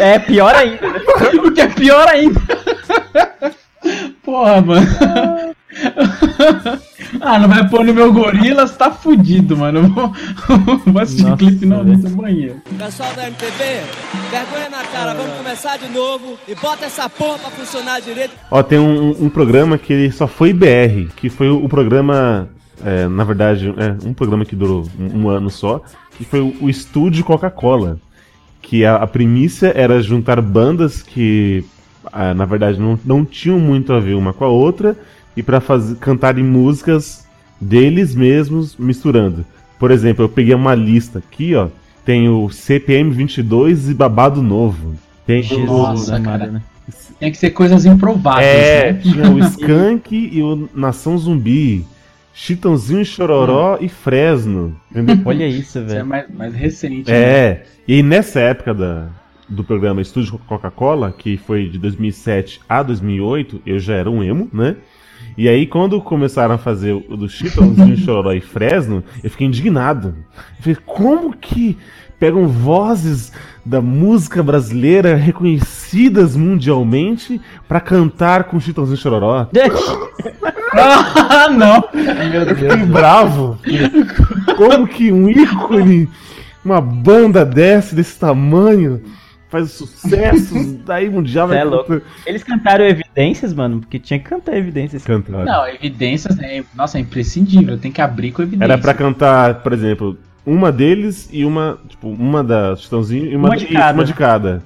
É pior ainda, né? [LAUGHS] O que é pior ainda. Porra, mano. [LAUGHS] Ah, não vai pôr no meu gorilas, tá fudido, mano. Eu Vou, [LAUGHS] vou assistir Nossa, clipe no, no banheiro. Pessoal da MTV, vergonha na cara, vamos começar de novo e bota essa porra pra funcionar direito. Ó, tem um, um programa que ele só foi BR, que foi o, o programa. é, na verdade, é um programa que durou um, um ano só, que foi o, o Estúdio Coca-Cola. Que a, a primícia era juntar bandas que, ah, na verdade, não, não tinham muito a ver uma com a outra, e pra fazer, cantarem músicas deles mesmos misturando. Por exemplo, eu peguei uma lista aqui, ó. Tem o CPM 22 e Babado Novo. Tem o- Jesus Nossa, amado, cara. né? Tem que ser coisas improváveis, é, né? tinha o Skank e o Nação Zumbi. Chitãozinho e Chororó e Fresno. Entendeu? [LAUGHS] Olha isso, Isso é velho. mais, mais recente. né? É. E aí nessa época da, do programa Estúdio Coca-Cola, que foi de 2007 a 2008, eu já era um emo, né? E aí quando começaram a fazer o do Chitãozinho, [LAUGHS] Chororó e Fresno, eu fiquei indignado. Eu falei, como que pegam vozes da música brasileira reconhecidas mundialmente pra cantar com Chitãozinho e Chororó? [LAUGHS] Ah, não! Meu Eu Deus. fiquei bravo. Como que um ícone, uma banda desse, desse tamanho, faz sucesso [LAUGHS] daí mundial Cê é vai louco. Eles cantaram Evidências, mano, porque tinha que cantar Evidências. cantar. Não, evidências, é, nossa, é imprescindível. Tem que abrir com evidência. Era pra cantar, por exemplo, uma deles e uma, tipo, uma da Chitãozinho e uma, Uma de cada. uma de cada.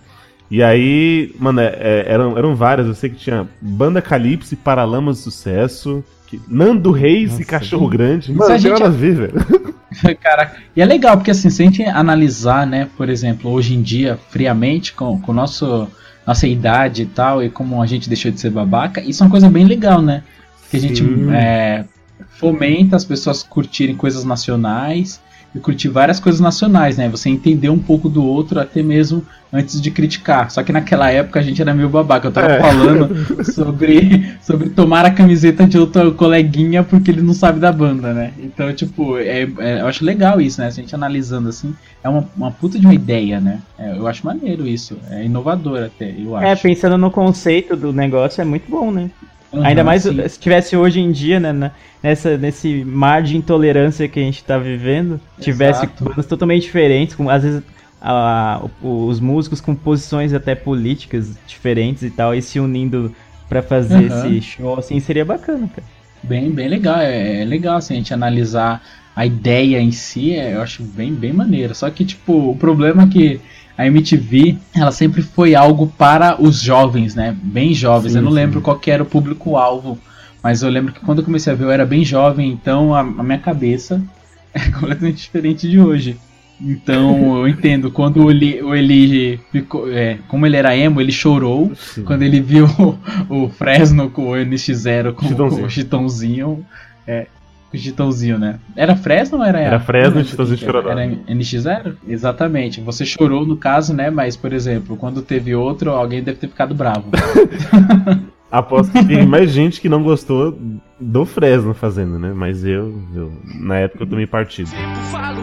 E aí, mano, é- é- eram, eram várias. Eu sei que tinha Banda Calypso e Paralamas de Sucesso. que- Nando Reis e Nossa, Cachorro Grande. Mano, não tem gente- nada a ver, velho. [LAUGHS] Caraca. E é legal, porque assim, se a gente analisar, né, por exemplo, hoje em dia, friamente, com, com nosso, nossa idade e tal, e como a gente deixou de ser babaca, isso é uma coisa bem legal, né? Que a gente é, fomenta as pessoas curtirem coisas nacionais e curtir várias coisas nacionais, né? Você entender um pouco do outro até mesmo antes de criticar. Só que naquela época a gente era meio babaca. Eu tava É. falando [LAUGHS] sobre, sobre tomar a camiseta de outro coleguinha porque ele não sabe da banda, né? Então, tipo, é, é- eu acho legal isso, né? Se a gente analisando assim, é uma, uma puta de uma ideia, né? É, eu acho maneiro isso. É inovador até, eu acho. É, pensando no conceito do negócio, é muito bom, né? Uhum, Ainda mais sim. se tivesse hoje em dia, né, na- nessa, nesse mar de intolerância que a gente tá vivendo, tivesse Exato. bandas totalmente diferentes, com às vezes a- o- os músicos com posições até políticas diferentes e tal, e se unindo pra fazer Uhum. esse show, assim, seria bacana, cara. Bem, bem legal. É, é legal assim, a gente analisar a ideia em si, é, eu acho bem, bem maneiro. Só que, tipo, o problema é que a MTV, ela sempre foi algo para os jovens, né? Bem jovens. Sim, eu não sim. lembro qual que era o público-alvo, mas eu lembro que quando eu comecei a ver, eu era bem jovem, então a, a minha cabeça [LAUGHS] é completamente diferente de hoje. Então eu entendo, quando o Eli, o Eli ficou. é, como ele era emo, ele chorou. Sim. Quando ele viu o, [LAUGHS] o Fresno com o NX0 com, Chitãozinho. o Chitãozinho. É, com o Chitãozinho, né? Era Fresno ou era Era Fresno e lembro Chitãozinho o que que era. Chororó. Era NX0? Exatamente. Você chorou no caso, né? Mas, por exemplo, quando teve outro, alguém deve ter ficado bravo. [LAUGHS] Aposto que tem mais [LAUGHS] gente que não gostou do Fresno fazendo, né? Mas eu, eu na época eu tomei partido. Falo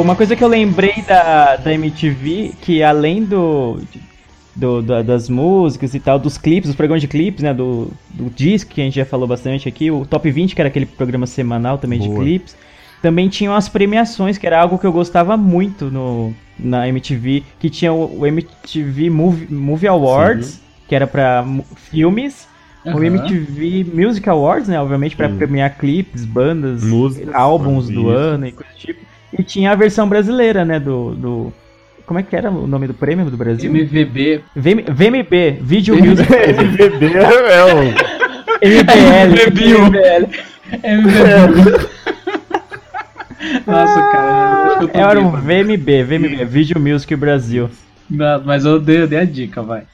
Uma coisa que eu lembrei da, da MTV, que além do, do- da- das músicas e tal, dos clipes, dos programas de clipes, né, do, do disco, que a gente já falou bastante aqui, o Top 20, que era aquele programa semanal também de Boa. clipes, também tinham as premiações, que era algo que eu gostava muito no, na MTV, que tinha o, o MTV Movie, Movie Awards, que era pra mu- filmes, o Aham. MTV Music Awards, né, obviamente, pra Sim. premiar clipes, bandas, Músicas, álbuns do ano e coisa do tipo. E tinha a versão brasileira, né, do, do... Como é que era o nome do prêmio do Brasil? MVB. VM VMB, Video. Music [LAUGHS] MVB é o. MBL. MBL. MBL. Nossa, cara. eu Era o bêbado. VMB, VMB, Video Music Brasil. Não, mas eu dei, eu dei a dica, vai.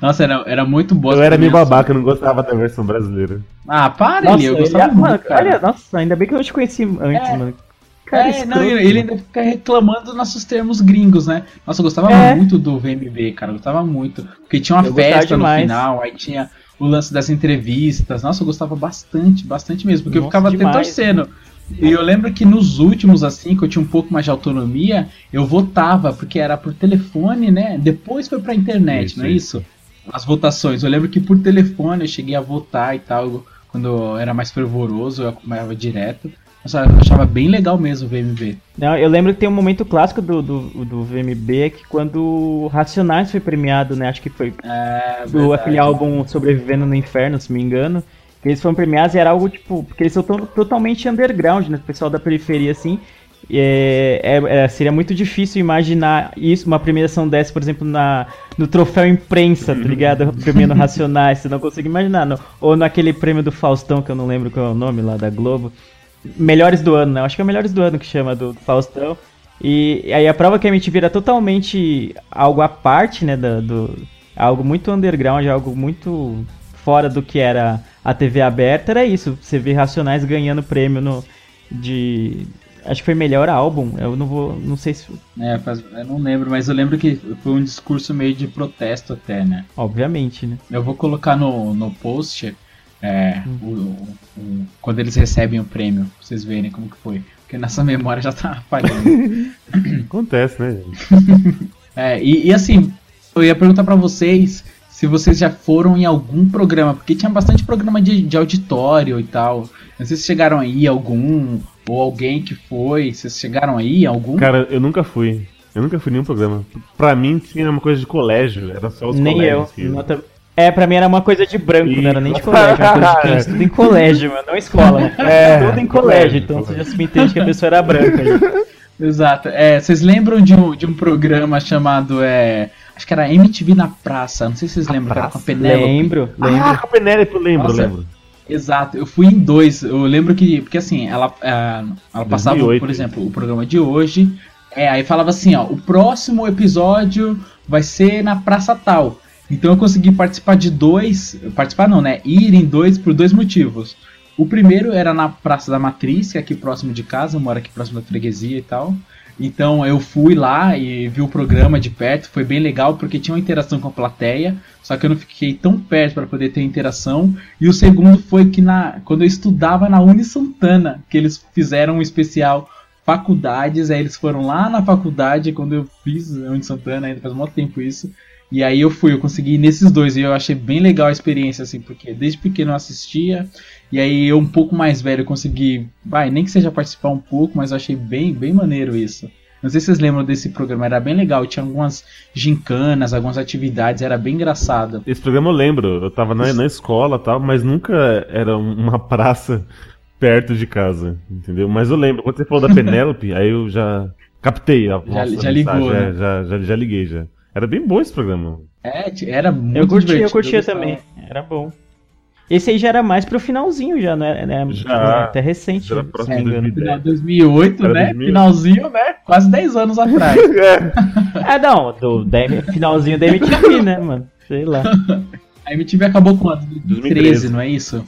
Nossa, era, era muito boa. Eu era meio babaca, eu não gostava da versão brasileira. Ah, para, Nossa, Eli, eu ele- gostava mano, muito, cara. olha, nossa, ainda bem que eu te conheci antes, É. mano. Cara, é, escroto, não, ele, ainda fica reclamando dos nossos termos gringos, né? Nossa, eu gostava É. muito do VMB, cara. Eu gostava muito. Porque tinha uma Eu festa no final, aí tinha o lance das entrevistas. Nossa, eu gostava bastante, bastante mesmo. Porque eu Nossa, ficava demais. até torcendo. E eu lembro que nos últimos, assim, que eu tinha um pouco mais de autonomia, eu votava, porque era por telefone, né? Depois foi pra internet, Isso, não é isso? As votações. Eu lembro que por telefone eu cheguei a votar e tal. Quando eu era mais fervoroso, eu acompanhava direto. Nossa, eu achava bem legal mesmo o VMB. Não, eu lembro que tem um momento clássico do, do, do VMB que quando o Racionais foi premiado, né? Acho que foi É, do, verdade. aquele álbum Sobrevivendo no Inferno, se me engano. Que eles foram premiados e era algo tipo. Porque eles são totalmente underground, né? O pessoal da periferia, assim. E É, é- é- seria muito difícil imaginar isso, uma premiação dessa, por exemplo, na, no troféu imprensa, tá ligado? [LAUGHS] Premiando Racionais, você não consegue imaginar. no- ou naquele prêmio do Faustão, que eu não lembro qual é o nome lá da Globo. Melhores do ano, né? Acho que é melhores do ano que chama do, do Faustão. E aí a prova que a MTV era totalmente algo à parte, né? Do, do- algo muito underground, algo muito fora do que era a TV aberta, era isso. Você vê Racionais ganhando prêmio no, de. Acho que foi melhor álbum. Eu não vou. Não sei se. É, faz- eu não lembro, mas eu lembro que foi um discurso meio de protesto até, né? Obviamente, né? Eu vou colocar no, no post é, o- o- o- quando eles recebem o prêmio, pra vocês verem como que foi. Porque nessa memória já tá falhando. [LAUGHS] Acontece, né, gente? [LAUGHS] É, e, e assim, eu ia perguntar pra vocês se vocês já foram em algum programa, porque tinha bastante programa de, de auditório e tal. Não sei se chegaram aí em algum, ou alguém que foi, vocês chegaram aí em algum? Cara, eu nunca fui. Eu nunca fui em nenhum programa. Pra mim tinha uma coisa de colégio, era só os nem eu. colégios. que- Nota- É, pra mim era uma coisa de branco, Ih. não era nem de colégio. Uma coisa de criança, tudo em colégio, mano, não escola. Mano. [LAUGHS] É, tudo em colégio, colégio, então colégio. você já se me entende que a pessoa era branca. né? [LAUGHS] Exato. É, vocês lembram de um, de um programa chamado, é, acho que era MTV na Praça, não sei se vocês lembram, que era com a Penélope. Lembro, lembro. Ah, com a Penélope, eu lembro, Nossa. lembro. Exato, eu fui em dois. Eu lembro que, porque assim, ela, é, ela passava, 2008. por exemplo, o programa de hoje. É, aí falava assim, ó, o próximo episódio vai ser na Praça Tal. Então eu consegui participar de dois, participar não, né? Ir em dois por dois motivos. O primeiro era na Praça da Matriz, que é aqui próximo de casa, eu moro aqui próximo da freguesia e tal. Então eu fui lá e vi o programa de perto, foi bem legal porque tinha uma interação com a plateia, só que eu não fiquei tão perto para poder ter interação. E o segundo foi que na quando eu estudava na Uni Santana, que eles fizeram um especial faculdades, aí eles foram lá na faculdade quando eu fiz a Uni Santana, ainda faz muito tempo isso. E aí eu fui, eu consegui ir nesses dois e eu achei bem legal a experiência assim, porque desde pequeno eu assistia e aí eu um pouco mais velho consegui, vai, nem que seja participar um pouco, mas eu achei bem, bem maneiro isso. Não sei se vocês lembram desse programa, era bem legal, tinha algumas gincanas, algumas atividades, era bem engraçado. Esse programa eu lembro, eu tava na, na escola e tal, mas nunca era uma [LAUGHS] praça perto de casa, entendeu? Mas eu lembro, quando você falou da [LAUGHS] Penélope, aí eu já captei a Já- já ligou, mensagem, né? é, já, já, já liguei já. Era bem bom esse programa. É, era muito Eu curtia, eu curtia também. Era bom. Esse aí já era mais pro finalzinho, já, né? né? Já. Até recente. Já era se próximo não me engano. de Final 2008, Era né? 2000. Finalzinho, né? Quase 10 anos atrás. Ah, [LAUGHS] não, do, da, finalzinho da MTV, [LAUGHS] né, mano? Sei lá. A MTV acabou quando? 2013, 2013. não é isso?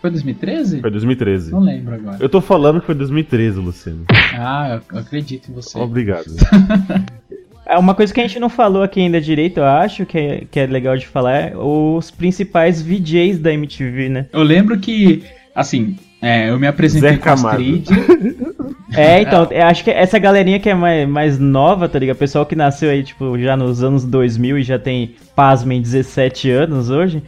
Foi 2013? Foi 2013. Não lembro agora. Eu tô falando que foi 2013, Luciano. Ah, eu acredito em você. Obrigado. [LAUGHS] É uma coisa que a gente não falou aqui ainda direito, eu acho, que é, que é legal de falar, é os principais VJs da MTV, né? Eu lembro que, assim, é, eu me apresentei Zé com a. Astrid. [LAUGHS] É, então, eu acho que essa galerinha que é mais, mais nova, tá ligado? Pessoal que nasceu aí, tipo, já nos anos 2000 e já tem, pasmem, 17 anos hoje,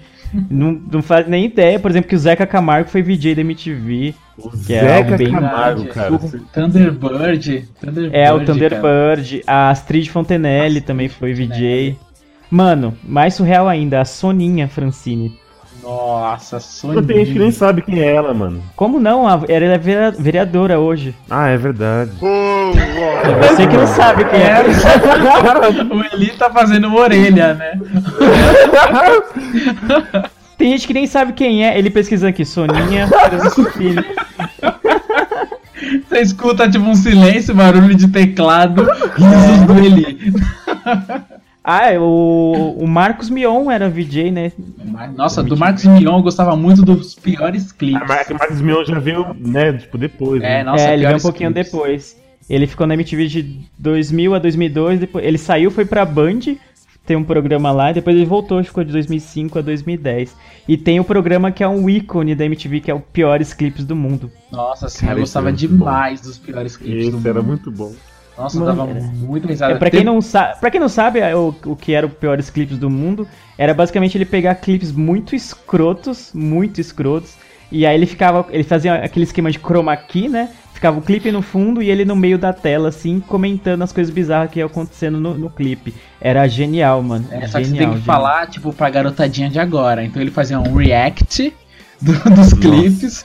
não, não faz nem ideia, por exemplo, que o Zeca Camargo foi VJ da MTV. O Que é algo Zeca bem- Camargo, cara. O Thunderbird. Thunderbird É, o cara. Thunderbird, a Astrid Fontenelle também foi VJ. Mano, mais surreal ainda, a Soninha Francine. Nossa, Não tem gente que nem Soninha. sabe quem é ela, mano. Como não? Ela é vereadora hoje. Ah, é verdade. Você que não sabe quem é. [LAUGHS] o Eli tá fazendo uma orelha, né? [LAUGHS] Tem gente que nem sabe quem é. Ele pesquisando aqui, Soninha Francine. Você escuta tipo um silêncio, barulho de teclado, risos do Eli. Ah, o, o Marcos Mion era VJ, né? Nossa, do Marcos Mion eu gostava muito dos piores clipes. Mar- Marcos Mion já veio, né, tipo, depois. É, né? nossa, é, ele veio um piores pouquinho clipes. depois. Ele ficou na MTV de 2000 a 2002, depois ele saiu, foi pra Band, tem um programa lá, e depois ele voltou, ficou de 2005 a 2010. E tem o programa que é um ícone da MTV, que é o Piores Clipes do Mundo. Nossa, sim, Cara, eu gostava demais dos piores clipes do Esse era mundo. muito bom. Nossa, Mano, dava é. muito risada. É, pra, quem não sabe, pra quem não sabe, é, o, o que era o Piores Clipes do Mundo, era basicamente ele pegar clipes muito escrotos, muito escrotos, e aí ele ficava, ele fazia aquele esquema de chroma key, né? Ficava o clipe no fundo e ele no meio da tela, assim, comentando as coisas bizarras que iam acontecendo no, no clipe. Era genial, mano. É, só que você tem que genial. falar, tipo, pra garotadinha de agora. Então ele fazia um react do- dos clipes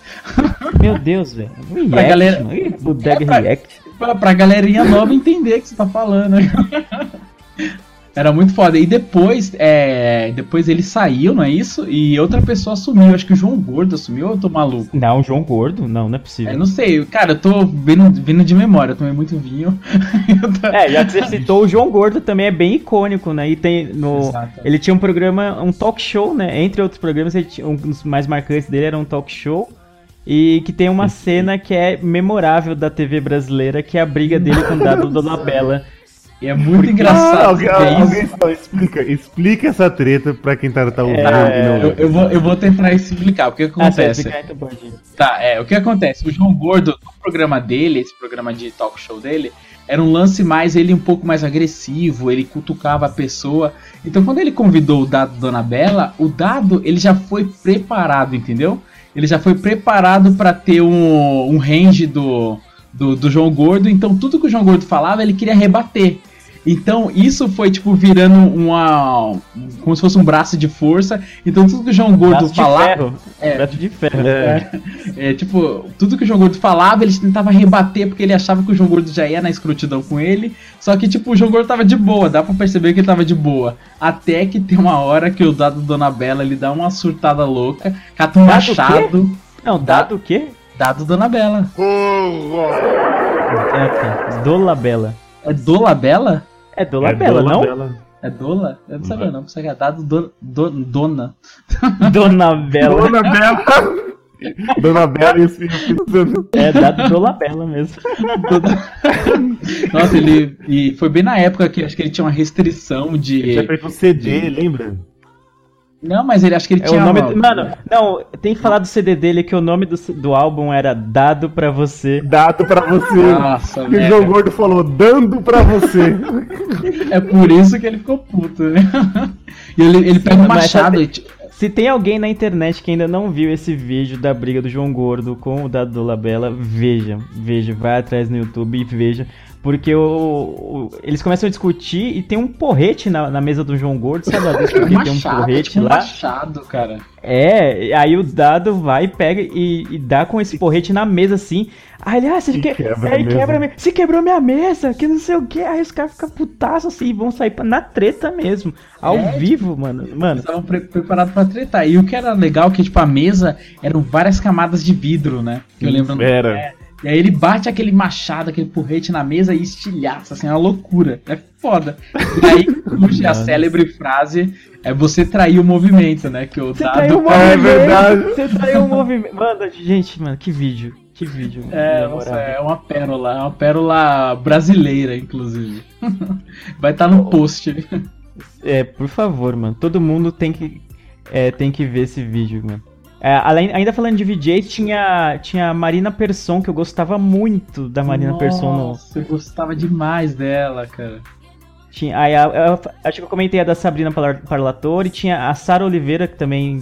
Meu Deus, velho. React, Pra galera- mano. Bodega É pra- React. pra, pra galerinha nova entender o que você tá falando. [LAUGHS] Era muito foda. E depois, é, depois ele saiu, não é isso? E outra pessoa assumiu. Acho que o João Gordo assumiu ou eu tô maluco? Não, João Gordo? Não, não é Eu possível. não sei. Cara, eu tô vindo, vindo de memória. Eu tomei muito vinho. [LAUGHS] Tô- É, já que você citou, o João Gordo também é bem icônico, né? E tem no. Exato. Ele tinha um programa, um talk show, né? Entre outros programas, tinha, um dos mais marcantes dele era um talk show. E que tem uma [LAUGHS] cena que é memorável da TV brasileira, que é a briga dele com o Dado Dolabella. E é muito Ah, engraçado. alguém, ver isso. alguém fala, explica, explica essa treta pra quem tá, tá ouvindo É, não Eu, eu vou, eu vou tentar explicar. O que que Ah, acontece? explicar, então. Tá, é, o que acontece? O João Gordo, no programa dele, esse programa de talk show dele, era um lance mais, ele um pouco mais agressivo, ele cutucava a pessoa. Então quando ele convidou o Dado Dona Bela, o Dado, ele já foi preparado, entendeu? Ele já foi preparado pra ter um, um range do, do, do João Gordo, então tudo que o João Gordo falava, ele queria rebater. Então isso foi tipo virando uma. como se fosse um braço de força. Então tudo que o João Gordo Braço de falava. ferro. É. Braço de ferro. É, tipo, tudo que o João Gordo falava, ele tentava rebater porque ele achava que o João Gordo já ia na escrotidão com ele. Só que, tipo, o João Gordo tava de boa, dá pra perceber que ele tava de boa. Até que tem uma hora que o dado Dona Bela ele dá uma surtada louca, cata um Dado o machado. Não, dado o quê? Dado Dona Bela. É. Dolabella. É Dola Bela? É É Dolabella, não? Dolabella. É Dola? Eu não sabia não, pensei que era dado do, do- Dona. [LAUGHS] Dona Bela. Dona Bela. [LAUGHS] Dona Bela e filhos. É dado Dolabella mesmo. [LAUGHS] Nossa, ele. E foi bem na época que acho que ele tinha uma restrição Ele de. tinha feito um CD, lembra? Não, mas ele acho que ele É tinha. o nome. uma- Mano, não, tem que falar do CD dele que o nome do, do álbum era Dado pra Você. Dado pra você. Nossa, E o. João Gordo falou, dando pra você. É por isso que ele ficou puto, né? [LAUGHS] E ele, ele pega um Mas machado e. ti- Se tem alguém na internet que ainda não viu esse vídeo da briga do João Gordo com o Dado Dolabella, veja, veja, vai atrás no YouTube e veja. Porque o, o- eles começam a discutir e tem um porrete na, na mesa do João Gordo, sabe? a vez que Um tem um machado, porrete tipo um lá. machado, cara. É, e aí o dado vai, pega e, e dá com esse porrete na mesa assim. Aí ele, ah, você que... quebra aí a mesa. quebra a mesa. Você quebrou minha mesa, que não sei o que. Aí os caras ficam putaços assim e vão sair pra- na treta mesmo. Ao É, vivo, mano. Mano, Eles estavam pre- preparados pra tretar. E o que era legal é que, tipo, a mesa eram várias camadas de vidro, né? Que eu lembro. Era. É. E aí ele bate aquele machado, aquele porrete na mesa e estilhaça, assim, é uma loucura. É foda. E aí surge a célebre frase: é você trair o movimento, né? Que o Você dado. traiu o É movimento. verdade. Você traiu o movimento. Mano, gente, mano, que vídeo. Que vídeo. É, nossa, é uma pérola, é uma pérola brasileira, inclusive. [LAUGHS] Vai estar no post. É, por favor, mano. Todo mundo tem que, é, tem que ver esse vídeo, mano. É, além, ainda falando de VJ, tinha, tinha a Marina Persson, que eu gostava muito da Marina Persson. No, Nossa, eu gostava demais dela, cara. tinha, aí, a- eu- acho que eu comentei a da Sabrina Parla- Parlatore. Tinha a Sara Oliveira, que também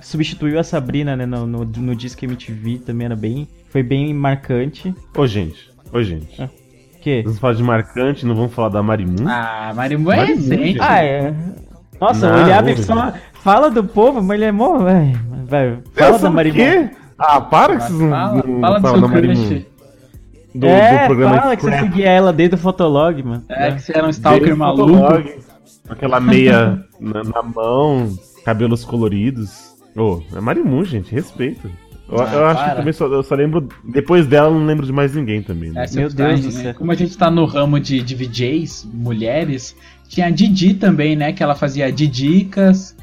substituiu a Sabrina né, no, no, no Disque MTV. Também era bem, foi bem marcante. Ô, gente. Ô, gente. Ah. Que? Vamos falar de marcante, não vamos falar da Marimun? Ah, Marimu é recente. gente. Ah, é. Nossa, Não, o Eliabe só fala do povo, mas ele é mó. Eu fala da o Marimun. quê? Ah, para que vocês não, Fala, não fala seu da Marimun. crush. Do, é, do programa fala que você seguia ela desde o Fotolog, mano. É, que você era um stalker Desde o maluco. Fotolog, com Aquela meia [LAUGHS] na, na mão, cabelos coloridos. Ô, é Marimun, gente, respeito. Eu, Ah, eu acho que também só, eu só lembro. Depois dela, eu não lembro de mais ninguém também. Né? É, Meu tá, Deus do né? céu. Como a gente tá no ramo de, de VJs, mulheres, tinha a Didi também, né? Que ela fazia Didicas.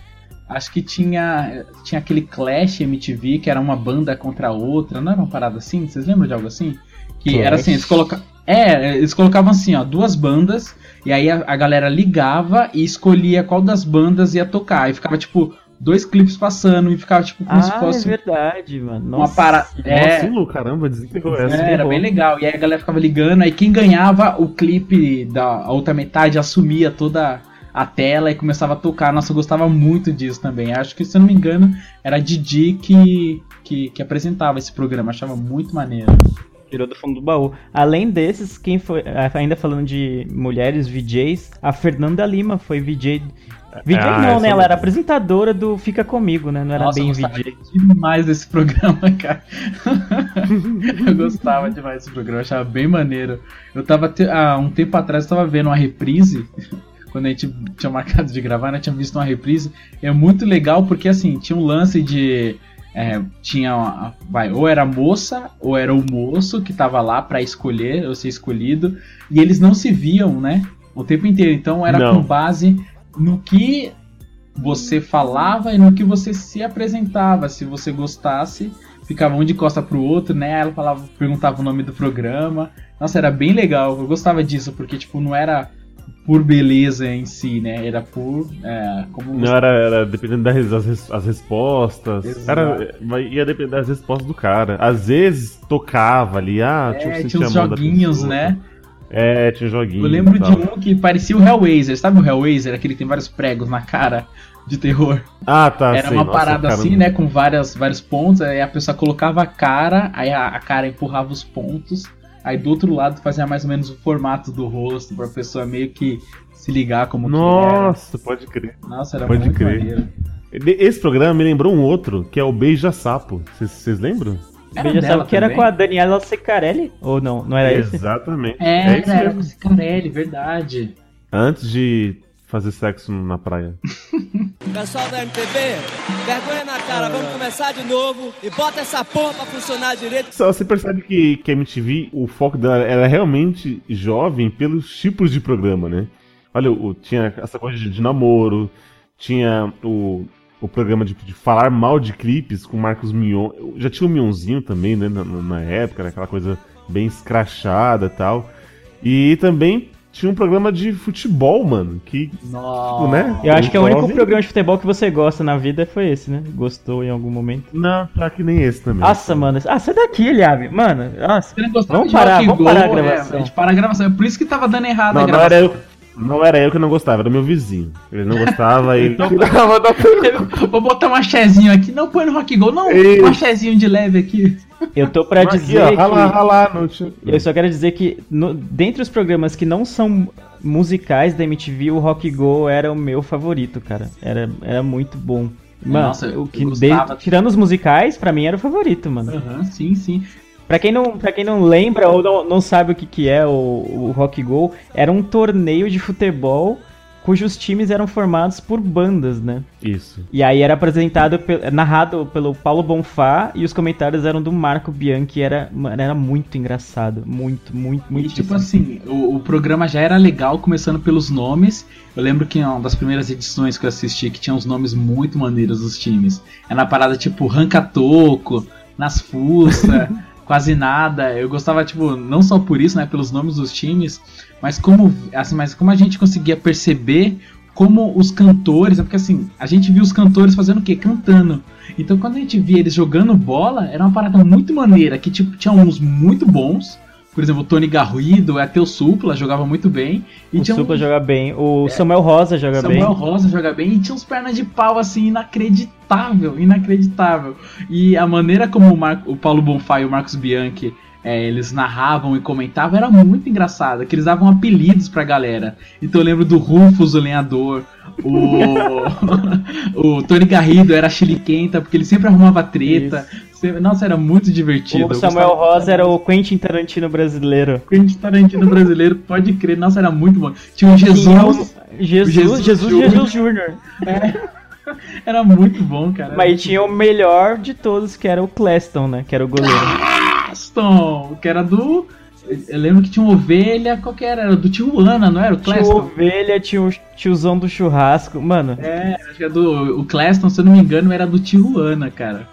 Acho que tinha, tinha aquele Clash MTV, que era uma banda contra a outra. Não era uma parada assim? Vocês lembram de algo assim? Que Clash? era assim, eles colocavam. É, eles colocavam assim, ó, duas bandas, e aí a, a galera ligava e escolhia qual das bandas ia tocar. E ficava, tipo, dois clipes passando, e ficava, tipo, como se Ah, é fosse verdade, mano. uma Nossa. parada. É, Lu, caramba, desintegrou essa. é, era bem legal. E aí a galera ficava ligando, aí quem ganhava o clipe da outra metade assumia toda a tela e começava a tocar. Nossa, eu gostava muito disso também. Acho que, se eu não me engano, era a Didi que, que, que apresentava esse programa. Achava muito maneiro. Tirou do fundo do baú. Além desses, quem foi. ah, Ainda falando de mulheres VJs, a Fernanda Lima foi VJ. VJ Ah, não, né? eu Ela era apresentadora do Fica Comigo, né? Não era Nossa, eu bem gostava VJ. demais desse programa, cara. [LAUGHS] eu gostava demais desse programa, achava bem maneiro. Eu tava, te- há um tempo atrás, eu tava vendo uma reprise [LAUGHS] quando a gente tinha marcado de gravar, né? Tinha visto uma reprise. É muito legal porque assim, tinha um lance de. É, tinha. uma- Vai, ou era a moça, ou era o moço que tava lá pra escolher, ou ser escolhido. E eles não se viam, né? O tempo inteiro. Então era Não. com base no que você falava e no que você se apresentava. Se você gostasse, ficava um de costa pro outro, né? Ela falava, perguntava o nome do programa. Nossa, era bem legal. Eu gostava disso, porque, tipo, não era por beleza em si, né? Era por. É, como Não era, era dependendo das as, as respostas. Exato. Era, ia depender das respostas do cara. Às vezes tocava ali, ah, É, sentir tinha uns joguinhos, né? É, tinha joguinhos. Eu lembro de um que parecia o Hellraiser. Sabe o Hellraiser? Aquele que tem vários pregos na cara de terror. Ah, tá. Era sei. uma parada assim, né? Com várias, vários pontos. Aí a pessoa colocava a cara, aí a, a cara empurrava os pontos. Aí do outro lado fazia mais ou menos o formato do rosto pra pessoa meio que se ligar como Nossa, pode crer. que era. Nossa, era pode muito crer. maneiro. Esse programa me lembrou um outro, que é o Beija Sapo. Vocês- lembram? Era Beija Sapo, que era com a Daniela Secarelli? Ou não? Não era esse? Exatamente. É, isso era mesmo. com esse Carelli, verdade. Antes de fazer sexo na praia. [LAUGHS] Pessoal da MTV, vergonha na cara, vamos começar de novo e bota essa porra pra funcionar direito. Só Você percebe que, que a MTV, o foco dela era realmente jovem pelos tipos de programa, né? Olha, o, tinha essa coisa de, de namoro, tinha o, o programa de, de falar mal de clipes com o Marcos Mion. Já tinha o Mionzinho também, né? Na, na época, aquela coisa bem escrachada e tal. E também tinha um programa de futebol, mano, que, Nossa. né? Eu acho que é o único programa de futebol que você gosta na vida foi esse, né? Gostou em algum momento. Não, tá que nem esse também. Nossa, mano. Ah, sai daqui, Eliabe. Mano, nossa. Não Vamos de parar, vamos Go, parar a é, gravação. a gente para a gravação. É por isso que tava dando errado a Não, não gravação. era eu. Não era eu que não gostava, era meu vizinho. Ele não gostava e. [LAUGHS] Então, [LAUGHS] Vou botar um axézinho aqui. Não põe no Rock Go, não. Isso. Um axézinho de leve aqui. Eu tô pra Aqui, dizer ó, que. ralar, ralar, não tinha... Eu só quero dizer que, no- dentre os programas que não são musicais da MTV, o Rock Go era o meu favorito, cara. Era, era muito bom. Mano, Nossa, o que, de- tirando os musicais, pra mim era o favorito, mano. Aham, sim, sim. Pra quem não, pra quem não lembra ou não, não sabe o que, que é o, o Rock Go, era um torneio de futebol cujos times eram formados por bandas, né? Isso. E aí era apresentado, narrado pelo Paulo Bonfá e os comentários eram do Marco Bianchi. Era, era muito engraçado. Muito, muito, E muito. tipo assim, o, o programa já era legal, começando pelos nomes. Eu lembro que uma das primeiras edições que eu assisti que tinha uns nomes muito maneiros dos times. Era na parada tipo Ranca Toco, Nas Fuça, [LAUGHS] quase nada. Eu gostava, tipo, não só por isso, né? Pelos nomes dos times, mas como, assim, mas como a gente conseguia perceber como os cantores, é porque assim, a gente viu os cantores fazendo o quê? Cantando. Então quando a gente via eles jogando bola, era uma parada muito maneira, que tipo, tinha uns muito bons. Por exemplo, o Tony Garrido, até o Supla jogava muito bem. E o Supla um, joga bem. O Samuel Rosa joga Samuel bem. Rosa joga bem e tinha uns pernas de pau assim inacreditável, inacreditável. E a maneira como o, Mar- o Paulo Bonfá e o Marcos Bianchi é, eles narravam e comentavam era muito engraçado, que eles davam apelidos pra galera. Então eu lembro do Rufus, o lenhador, o, [LAUGHS] [LAUGHS] o Tony Garrido era chiliquenta, porque ele sempre arrumava treta. Sempre- Nossa, era muito divertido. O Samuel gostava- Rosa era o Quentin Tarantino brasileiro. Quentin Tarantino brasileiro, pode crer. Nossa, era muito bom. Tinha o Jesus. Jesus, Jesus Jesus, Júnior. Jesus Júnior. [LAUGHS] Era muito bom, cara. Mas tinha o melhor de todos, que era o Cleston, né? Que era o goleiro. Cleston, que era do. Eu lembro que tinha uma ovelha, qual que era? Era do tio Ana, não era? O Tinha? Ovelha, tinha o tiozão do churrasco. Mano, É, acho que era do. O Cleston, se eu não me engano, era do tio Ana, cara.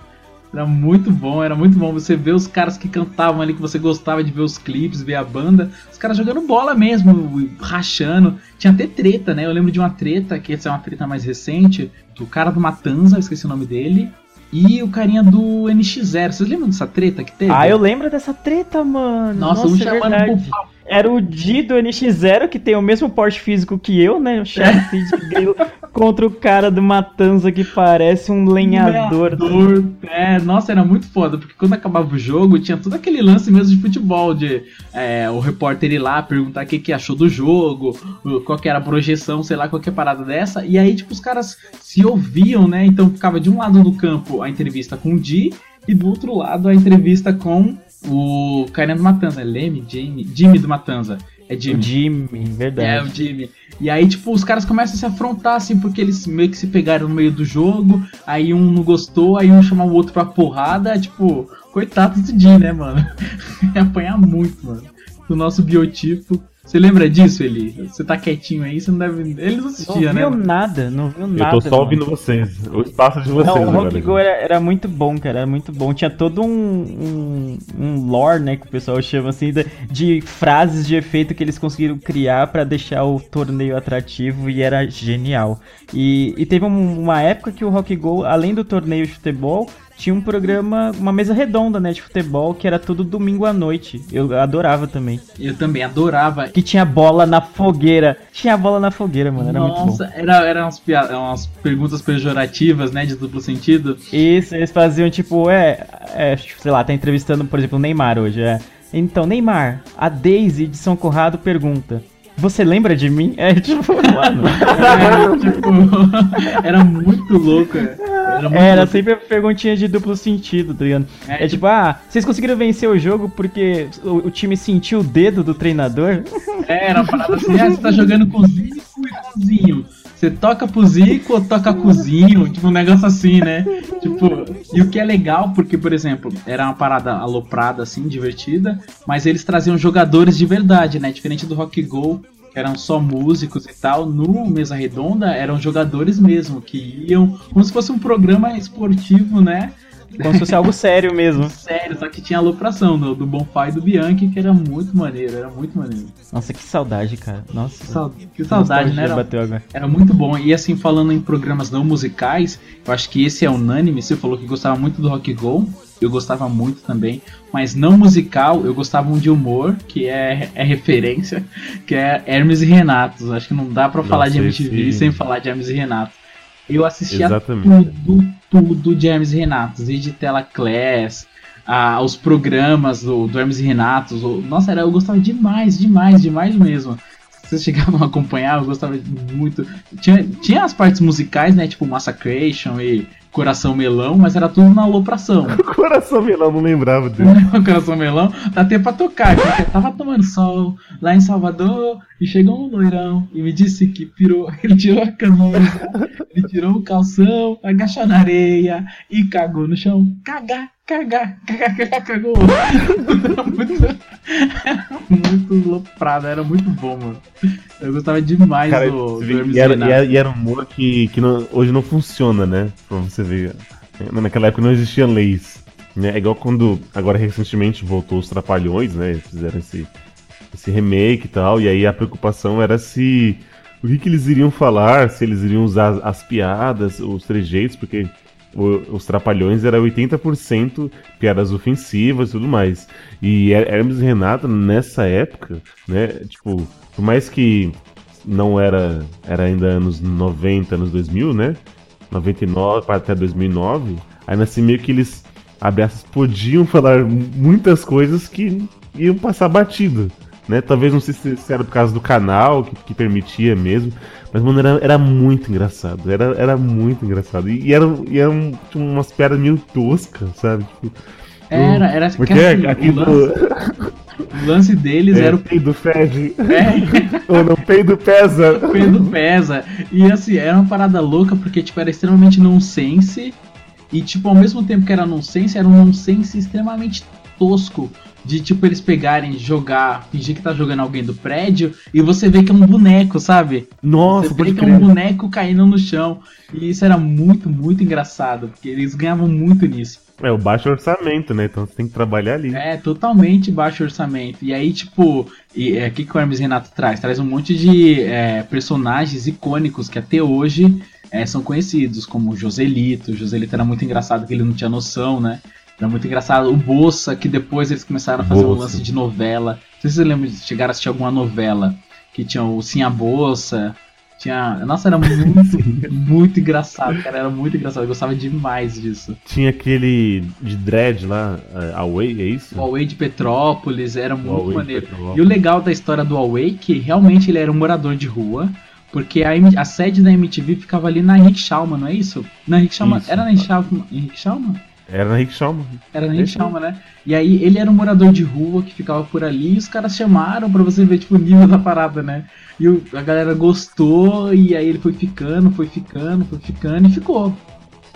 Era muito bom, era muito bom você ver os caras que cantavam ali, que você gostava de ver os clipes, ver a banda, os caras jogando bola mesmo, rachando. Tinha até treta, né? Eu lembro de uma treta, que essa é uma treta mais recente, do cara do Matanza, eu esqueci o nome dele, e o carinha do NX0. Vocês lembram dessa treta que teve? ah, eu lembro dessa treta, mano. Nossa, um é chamando verdade. pro. Era o Di do NX0, que tem o mesmo porte físico que eu, né? O chefe de grilo, contra o cara do Matanza, que parece um lenhador. Lenhador. É, nossa, era muito foda, porque quando acabava o jogo, tinha todo aquele lance mesmo de futebol, de é, o repórter ir lá perguntar o que, que achou do jogo, qual que era a projeção, sei lá, qualquer parada dessa, e aí, tipo, os caras se ouviam, né? Então ficava de um lado do campo a entrevista com o Di, e do outro lado a entrevista com o carinha do Matanza, Leme, Jimmy, Jimmy do Matanza. É O Jimmy. Jimmy, É, verdade. o Jimmy. E aí, tipo, os caras começam a se afrontar, assim, porque eles meio que se pegaram no meio do jogo, aí um não gostou, aí um chamar o outro pra porrada, tipo, coitado do Jimmy, né, mano? [LAUGHS] Ia apanhar muito, mano. Do nosso biotipo. Você lembra disso, Eli? Você tá quietinho aí, você não deve. Ele não Não assistia, né? viu mano? nada, não viu Eu nada. tô só mano. ouvindo vocês. O espaço de vocês Não, o agora. Rock Go era, era muito bom, cara, era muito bom. Tinha todo um, um, um lore, né, que o pessoal chama assim, de, de frases de efeito que eles conseguiram criar pra deixar o torneio atrativo e era genial. E, e teve um- uma época que o Rock Go, além do torneio de futebol, tinha um programa, uma mesa redonda, né, de futebol, que era todo domingo à noite. Eu adorava também. Eu também adorava. Que tinha bola na fogueira. Tinha bola na fogueira, mano, era muito bom. Nossa, era, eram umas, umas perguntas pejorativas, né, de duplo sentido. Isso, eles faziam tipo, é, é, tipo, sei lá, tá entrevistando, por exemplo, o Neymar hoje. É. Então, Neymar, a Daisy de São Corrado pergunta: Você lembra de mim? É tipo, [LAUGHS] mano. Era, tipo, era muito louco. Era, muito Era louco. sempre perguntinha de duplo sentido, tá ligado? É, É, tipo, ah, vocês conseguiram vencer o jogo porque o, o time sentiu o dedo do treinador? É, era uma parada assim, ah, você tá jogando com Zico e com Zinho. Você toca pro Zico ou toca com Zinho? Tipo, um negócio assim, né? Tipo, e o que é legal, porque, por exemplo, era uma parada aloprada, assim, divertida, mas eles traziam jogadores de verdade, né? Diferente do Rock Go, que eram só músicos e tal, no Mesa Redonda eram jogadores mesmo, que iam como se fosse um programa esportivo, né? Como se fosse algo sério mesmo. Sério, só que tinha alopração do, do Bonfá e do Bianchi, que era muito maneiro, era muito maneiro. Nossa, que saudade, cara. Nossa. Que sau- que saudade, né? Era, era muito bom. E assim, falando em programas não musicais, eu acho que esse é unânime. Você falou que gostava muito do Rock Go. Eu gostava muito também. Mas não musical, eu gostava um de humor, que é, é referência, que é Hermes e Renatos. Acho que não dá pra falar de MTV esse- sem falar de Hermes e Renatos. Eu assistia Exatamente. tudo, tudo de Hermes e Renatos, desde Tela Class, a- os programas do, do Hermes e Renatos. o- nossa, era, eu gostava demais, demais, demais mesmo. Vocês chegavam a acompanhar, eu gostava muito. Tinha, tinha as partes musicais, né? Tipo Massacration e Coração Melão, mas era tudo na alopração. [LAUGHS] Coração melão, não lembrava dele. [LAUGHS] Coração Melão, dá tempo pra tocar, porque tava tomando sol lá em Salvador e chegou um loirão e me disse que pirou, [LAUGHS] ele tirou a camisa, ele tirou o calção, agachou na areia e cagou no chão. Cagar, cagar, cagar, cagar, cagou. [LAUGHS] Era muito, era muito loprado, era muito bom, mano. Eu gostava demais Cara, do, do Hermes e, era, e era- e era um humor que, que não- hoje não funciona, né? Pra você ver. Naquela época não existiam leis. Né? É igual quando, agora recentemente, voltou os Trapalhões, né? Fizeram esse, esse remake e tal. E aí a preocupação era se. O que, que eles iriam falar, se eles iriam usar as, as piadas, os trejeitos, porque o- os Trapalhões era 80% piadas ofensivas e tudo mais. E Her- Hermes e Renato, nessa época, né? Tipo, por mais que não era era ainda anos 90, anos 2000, né? 99 para até 2009, ainda assim meio que eles abre aspas, podiam [LAUGHS] falar muitas coisas que iam passar batido, né? Talvez não sei se era por causa do canal que, que permitia mesmo, mas mano, era, era muito engraçado, era, era muito engraçado. E, e eram e eram tipo, umas piadas meio toscas, sabe? Tipo, Era, era porque assim, aqui o, do, lance, o lance deles é, era o peido fede, É, [LAUGHS] ou não, peido pesa. Pedro pesa. E assim, era uma parada louca porque, tipo, era extremamente nonsense. E, tipo, ao mesmo tempo que era nonsense, era um nonsense extremamente tosco. De, tipo, eles pegarem, jogar, fingir que tá jogando alguém do prédio e você vê que é um boneco, sabe? Nossa, você vê que é um crer. boneco caindo no chão. E isso era muito, muito engraçado. Porque eles ganhavam muito nisso. É o baixo orçamento, né? Então você tem que trabalhar ali. É, totalmente baixo orçamento. E aí, tipo, e, é, o que, que o Hermes Renato traz? Traz um monte de é, personagens icônicos que até hoje é, são conhecidos, como Joselito. O Joselito era muito engraçado, que ele não tinha noção, né? Era muito engraçado. O Bolsa, que depois eles começaram a fazer um Bolsa. lance de novela. Não sei se vocês lembram de chegar a assistir alguma novela que tinha o Sim a Bolsa. Tinha. Nossa, era [LAUGHS] muito, muito engraçado, cara. Era muito engraçado. Eu gostava demais disso. Tinha aquele de dread lá, é, Away, é isso? O Huawei de Petrópolis era muito maneiro. E o legal da história do Huawei é que realmente ele era um morador de rua, porque a, a sede da MTV ficava ali na Henrique Schaumann, não é isso? Na Henrique Schaumann, Isso. era na Henrique Schaumann? Era na Rick Chalmers. Era na Chalma, né? E aí ele era um morador de rua que ficava por ali e os caras chamaram pra você ver tipo, o nível da parada, né? E o- a galera gostou e aí ele foi ficando, foi ficando, foi ficando e ficou.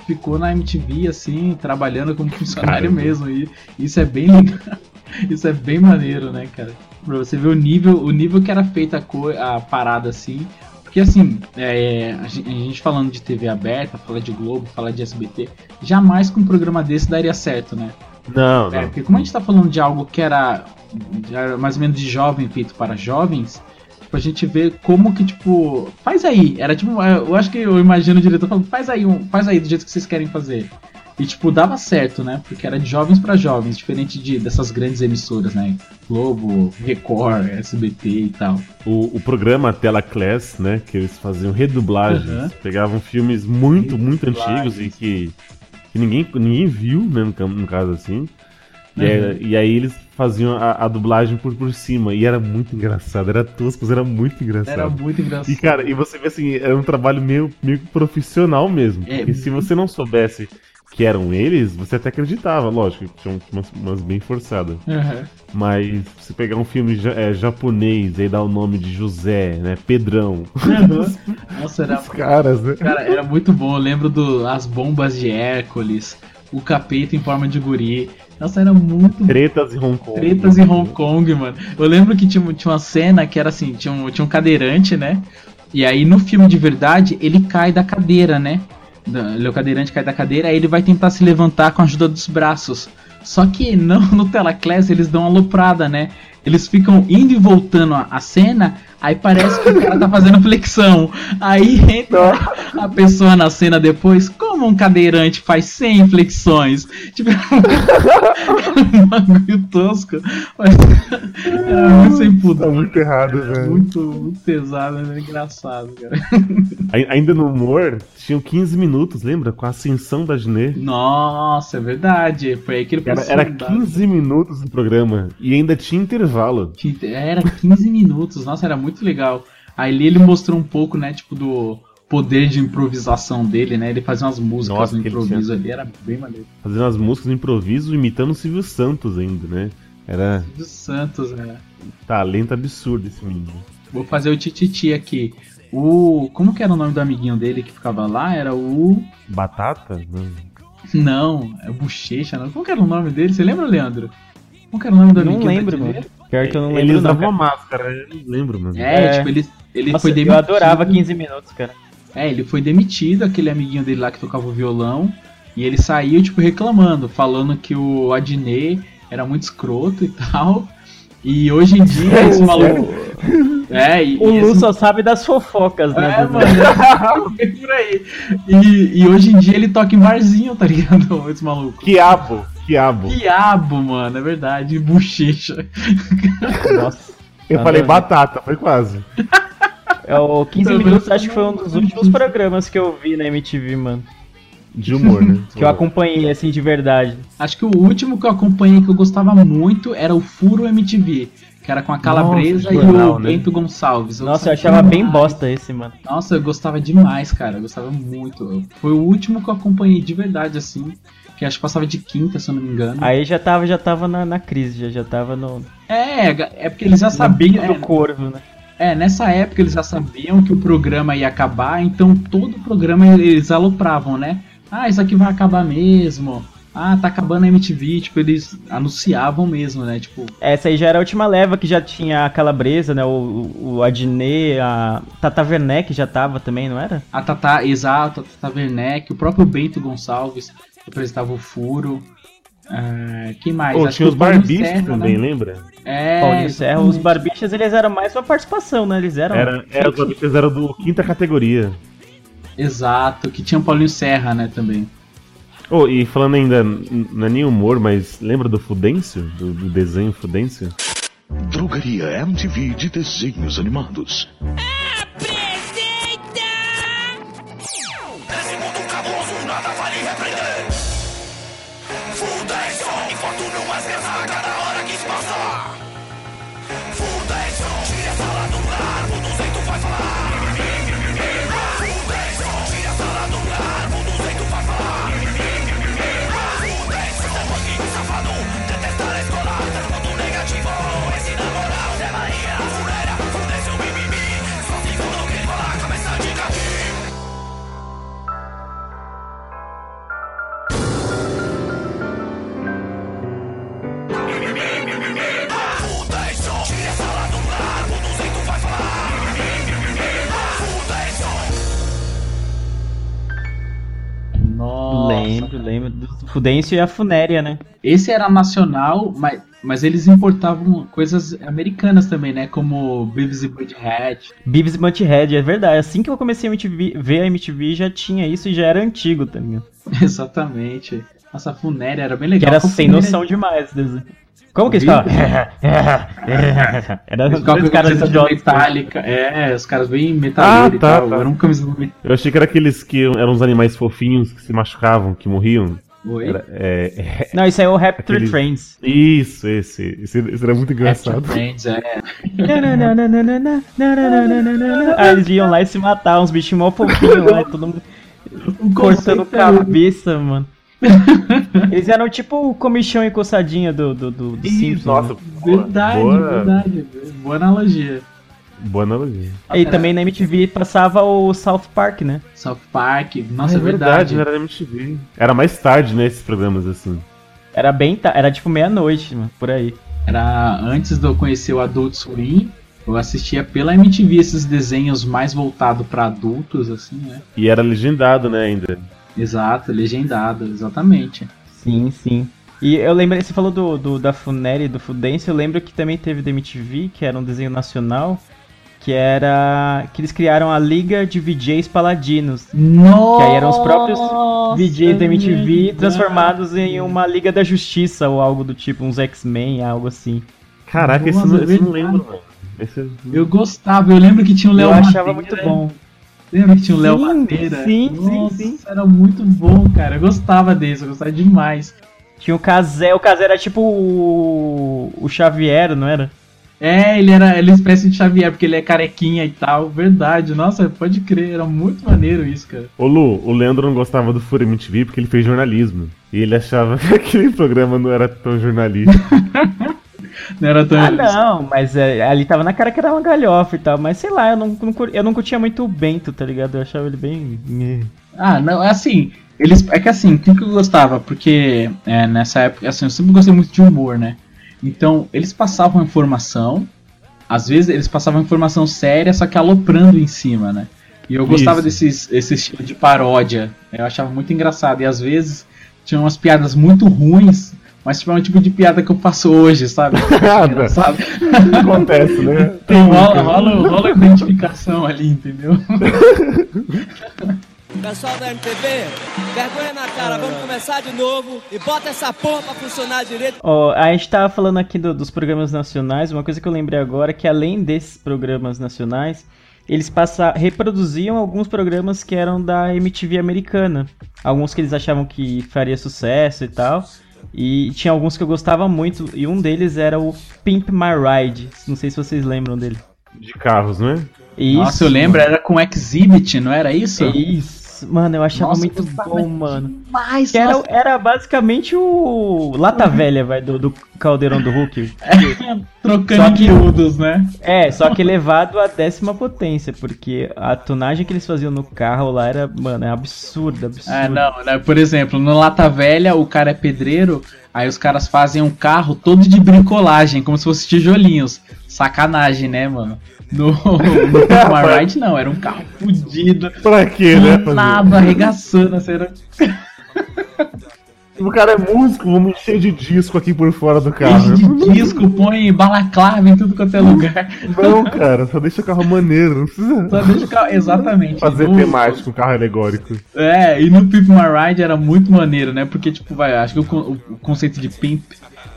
Ficou na MTV, assim, trabalhando como funcionário Caramba. mesmo. E isso é bem legal. [LAUGHS] Isso é bem maneiro, né, cara? Pra você ver o nível, o nível que era feita a, a parada assim. Porque assim, é, a gen- a gente falando de TV aberta, falar de Globo, falar de SBT, jamais com um programa desse daria certo, né? Não, É, não. porque como a gente tá falando de algo que era, era mais ou menos de jovem, feito para jovens, tipo, a gente vê como que, tipo, faz aí. Era tipo, eu acho que eu imagino o diretor falando, faz aí, um, faz aí do jeito que vocês querem fazer. E, tipo, dava certo, né? Porque era de jovens para jovens, diferente de, dessas grandes emissoras, né? Globo, Record, SBT e tal. O, o programa Tela Class, né? Que eles faziam redublagens. Uhum. Pegavam filmes muito, muito antigos e que, que ninguém, ninguém viu, né? No, no caso assim. E, Uhum. aí, e aí eles faziam a, a dublagem por, por cima. E era muito engraçado. Era tosco, era muito engraçado. Era muito engraçado. E cara, e você vê assim, era um trabalho meio, meio profissional mesmo. É. Porque se você não soubesse que eram eles, você até acreditava, lógico, que tinham umas, umas bem forçadas. Uhum. Mas se pegar um filme é, japonês e dar o nome de José, né? Pedrão. [LAUGHS] Nossa, era Os caras, né? Cara, era muito bom. Eu lembro do As Bombas de Hércules, o Capeta em forma de guri. Nossa, era muito. Tretas em Hong Kong. Tretas em Hong Kong, mano. Eu lembro que tinha, tinha uma cena que era assim, tinha um, tinha um cadeirante, né? E aí no filme de verdade, ele cai da cadeira, né? Ele, o cadeirante cai da cadeira, aí ele vai tentar se levantar com a ajuda dos braços. Só que não [LAUGHS] no Telaclass eles dão uma aloprada, né? Eles ficam indo e voltando a, a cena, aí parece que o cara tá fazendo flexão. Aí entra a pessoa na cena depois, como um cadeirante faz 100 flexões? Tipo, [LAUGHS] um bagulho tosco. Mas era muito sem Tá pudor. muito errado, velho. Muito, muito pesado, né? engraçado, cara. Ai- Ainda no humor, tinham 15 minutos, lembra? Com a ascensão da Ginê. Nossa, é verdade. Foi aí que ele Era, era sondado. 15 minutos no programa. E ainda tinha intervalo. Era 15 minutos, nossa, era muito legal. Aí ele mostrou um pouco, né, tipo, do poder de improvisação dele, né? Ele fazia umas músicas Nossa, no improviso ali, era bem maneiro. Fazendo as músicas no improviso, imitando o Silvio Santos ainda, né? Era Dos Santos, né? talento absurdo esse menino. Vou fazer o tititi aqui. O. Como que era o nome do amiguinho dele que ficava lá? Era o. Batata? Não. Não, é Bochecha, não. Como que era o nome dele? Você lembra, Leandro? Como que era o nome do Não amiguinho lembro, dele? mano. Pior que eu não Ele lembro não, usava cara. uma máscara, eu não lembro, mano. É, É. tipo, ele, ele Nossa, foi eu demitido. adorava 15 minutos, cara. É, ele foi demitido, aquele amiguinho dele lá que tocava o violão, e ele saiu, tipo, reclamando, falando que o Adnet era muito escroto e [LAUGHS] tal. E hoje em dia, [LAUGHS] esse maluco. É, e, O e Lu esse- só sabe das fofocas, né? É, mano, é [LAUGHS] por aí. E, e hoje em dia ele toca em barzinho, tá ligado? Esse maluco. Quiabo, quiabo. Diabo, mano, é verdade. Bochecha. [LAUGHS] Nossa. Eu Nada falei batata, foi quase. É, o 15 Também minutos acho que foi um dos últimos programas que eu vi na MTV, mano. De humor, né? [LAUGHS] Que eu acompanhei, assim, de verdade. Acho que o último que eu acompanhei que eu gostava muito era o Furo MTV. Que era com a Calabresa Nossa, e jornal, o né? Bento Gonçalves. Nossa, eu achava bem demais. bosta esse, mano. Nossa, eu gostava demais, cara. Eu gostava muito. Foi o último que eu acompanhei de verdade, assim. Que acho que passava de quinta, se eu não me engano. Aí já tava, já tava na, na crise, já, já tava no, É, é porque eles já sabiam. do corvo, né? É, nessa época eles já sabiam que o programa ia acabar, então todo o programa eles alopravam, né? Ah, isso aqui vai acabar mesmo. Ah, tá acabando a MTV, tipo, eles anunciavam mesmo, né? Tipo, Essa aí já era a última leva que já tinha a Calabresa, né? O, o, o Adnet, a Tata Werneck já tava também, não era? a Tata, exato, a Tata Werneck, o próprio Bento Gonçalves que apresentava o Furo. Ah, quem mais? Pô, Acho tinha que os barbichos Serra, também, né? lembra? É, Paulinho Serra. Os barbichas, eles eram mais uma participação, né? Eles eram... Era, era, os barbichos eram do quinta categoria. Exato, que tinha o Paulinho Serra, né, também. Oh, e falando ainda, não é nem humor, mas lembra do Fudêncio? Do, do desenho Fudêncio? Drogaria MTV de desenhos animados. Nesse Fudêncio e a Funéria, né? Esse era nacional, mas, mas eles importavam coisas americanas também, né? Como Beavis e Butthead. Beavis e Butthead, é verdade. Assim que eu comecei a MTV, ver a MTV já tinha isso e já era antigo também. [LAUGHS] Exatamente. Nossa, a Funéria era bem Que legal. era A sem Funéria- noção demais. desenho. Como que eles falam? [LAUGHS] Era os caras camiseta idiotas. metálica. É, os caras bem metaleiro Ah, e tá, tal. tá. Era um Eu achei que era aqueles que eram uns animais fofinhos que se machucavam, que morriam. Oi? Era, é, é- Não, isso aí é o Raptor Aquele- Friends. Isso, esse, esse. Esse era muito engraçado. After Friends, é. Aí [LAUGHS] eles iam lá e se matar, uns bichinhos mó fofinhos lá, e todo mundo cortando cabeça, mano. [LAUGHS] Eles eram tipo o comichão e coçadinha do, do, do, do Isso, Simpsons. nossa, né? boa, Verdade, boa, verdade. Boa analogia. Boa analogia. E também na MTV passava o South Park, né? South Park, nossa, Ah, é verdade. era na MTV. Era mais tarde, né, esses programas assim. Era bem. ta- Era tipo meia-noite, mano, por aí. Era antes de eu conhecer o Adult Swim, eu assistia pela MTV esses desenhos mais voltados pra adultos, assim, né? E era legendado, né, ainda. Exato, legendado, exatamente. Sim, sim. E eu lembro, você falou do, do da Funeri e do Fudêncio, eu lembro que também teve da MTV, que era um desenho nacional, que era. que eles criaram a Liga de VJs Paladinos. Nossa! Que aí eram os próprios VJs da MTV verdade. transformados em uma Liga da Justiça ou algo do tipo, uns X-Men, algo assim. Caraca, esse, Nossa, não- esse eu não lembro, mano. Esse, Eu gostava, eu lembro que tinha o Léo eu achava Madeira. muito bom. Lembra que tinha o Léo Sim, Madeira? sim, sim, Nossa, sim. era muito bom, cara. Eu gostava desse, eu gostava demais. Tinha o Kazé, o Kazé era tipo o, o Xavier, não era? É, ele era ele é espécie de Xavier, porque ele é carequinha e tal. Verdade, nossa, pode crer, era muito maneiro isso, cara. Ô Lu, o Leandro não gostava do Fúria MTV porque ele fez jornalismo. E ele achava [LAUGHS] que aquele programa não era tão jornalístico. [LAUGHS] Não era tão. Ah, não, mas é, ali tava na cara que era uma galhofa e tal, mas sei lá, eu não, não, eu não curtia muito o Bento, tá ligado? Eu achava ele bem. Ah, não, é assim. Eles, é que assim, o que que eu gostava? Porque é, nessa época, assim, eu sempre gostei muito de humor, né? Então, eles passavam informação, às vezes eles passavam informação séria, só que aloprando em cima, né? E eu gostava Isso. desses, esse estilo de paródia. Eu achava muito engraçado. E às vezes tinha umas piadas muito ruins, mas tipo, é um tipo de piada que eu faço hoje, sabe? [LAUGHS] engraçado. Acontece, né? Então rola, rola, rola identificação ali, entendeu? [LAUGHS] Pessoal da MTV, vergonha na cara, vamos começar de novo e bota essa porra pra funcionar direito. Ó, a gente tava falando aqui do- dos programas nacionais, uma coisa que eu lembrei agora é que além desses programas nacionais, eles passa, reproduziam alguns programas que eram da MTV americana. Alguns que eles achavam que faria sucesso e tal. E tinha alguns que eu gostava muito, e um deles era o Pimp My Ride. Não sei se vocês lembram dele. De carros, não é? Isso, Nossa, eu lembro, era com Exhibit, não era isso? Isso, mano, eu achava Nossa, muito bom, mano. Demais, Que era, era basicamente o Lata Velha, vai, do, do Caldeirão do Hulk. [LAUGHS] Trocando Só que- miúdos, né? É, só que elevado à décima potência, porque a tonagem que eles faziam no carro lá era, mano, é absurda, absurda. Ah, não, né? Por exemplo, no Lata Velha, o cara é pedreiro, aí os caras fazem um carro todo de bricolagem, como se fosse tijolinhos. Sacanagem, né, mano? No, no Pimp My [LAUGHS] Ride, não, era um carro fudido, Pra quê, né? nada, arregaçando, assim, era O cara é músico, vamos encher de disco aqui por fora do carro. enche de disco, põe balaclava em tudo quanto é lugar. Não, cara, só deixa o carro maneiro, não precisa Só deixa o carro, exatamente. fazer No- temático, um carro alegórico. É, e no Pimp My Ride era muito maneiro, né? Porque, tipo, vai, acho que o, o conceito de pimp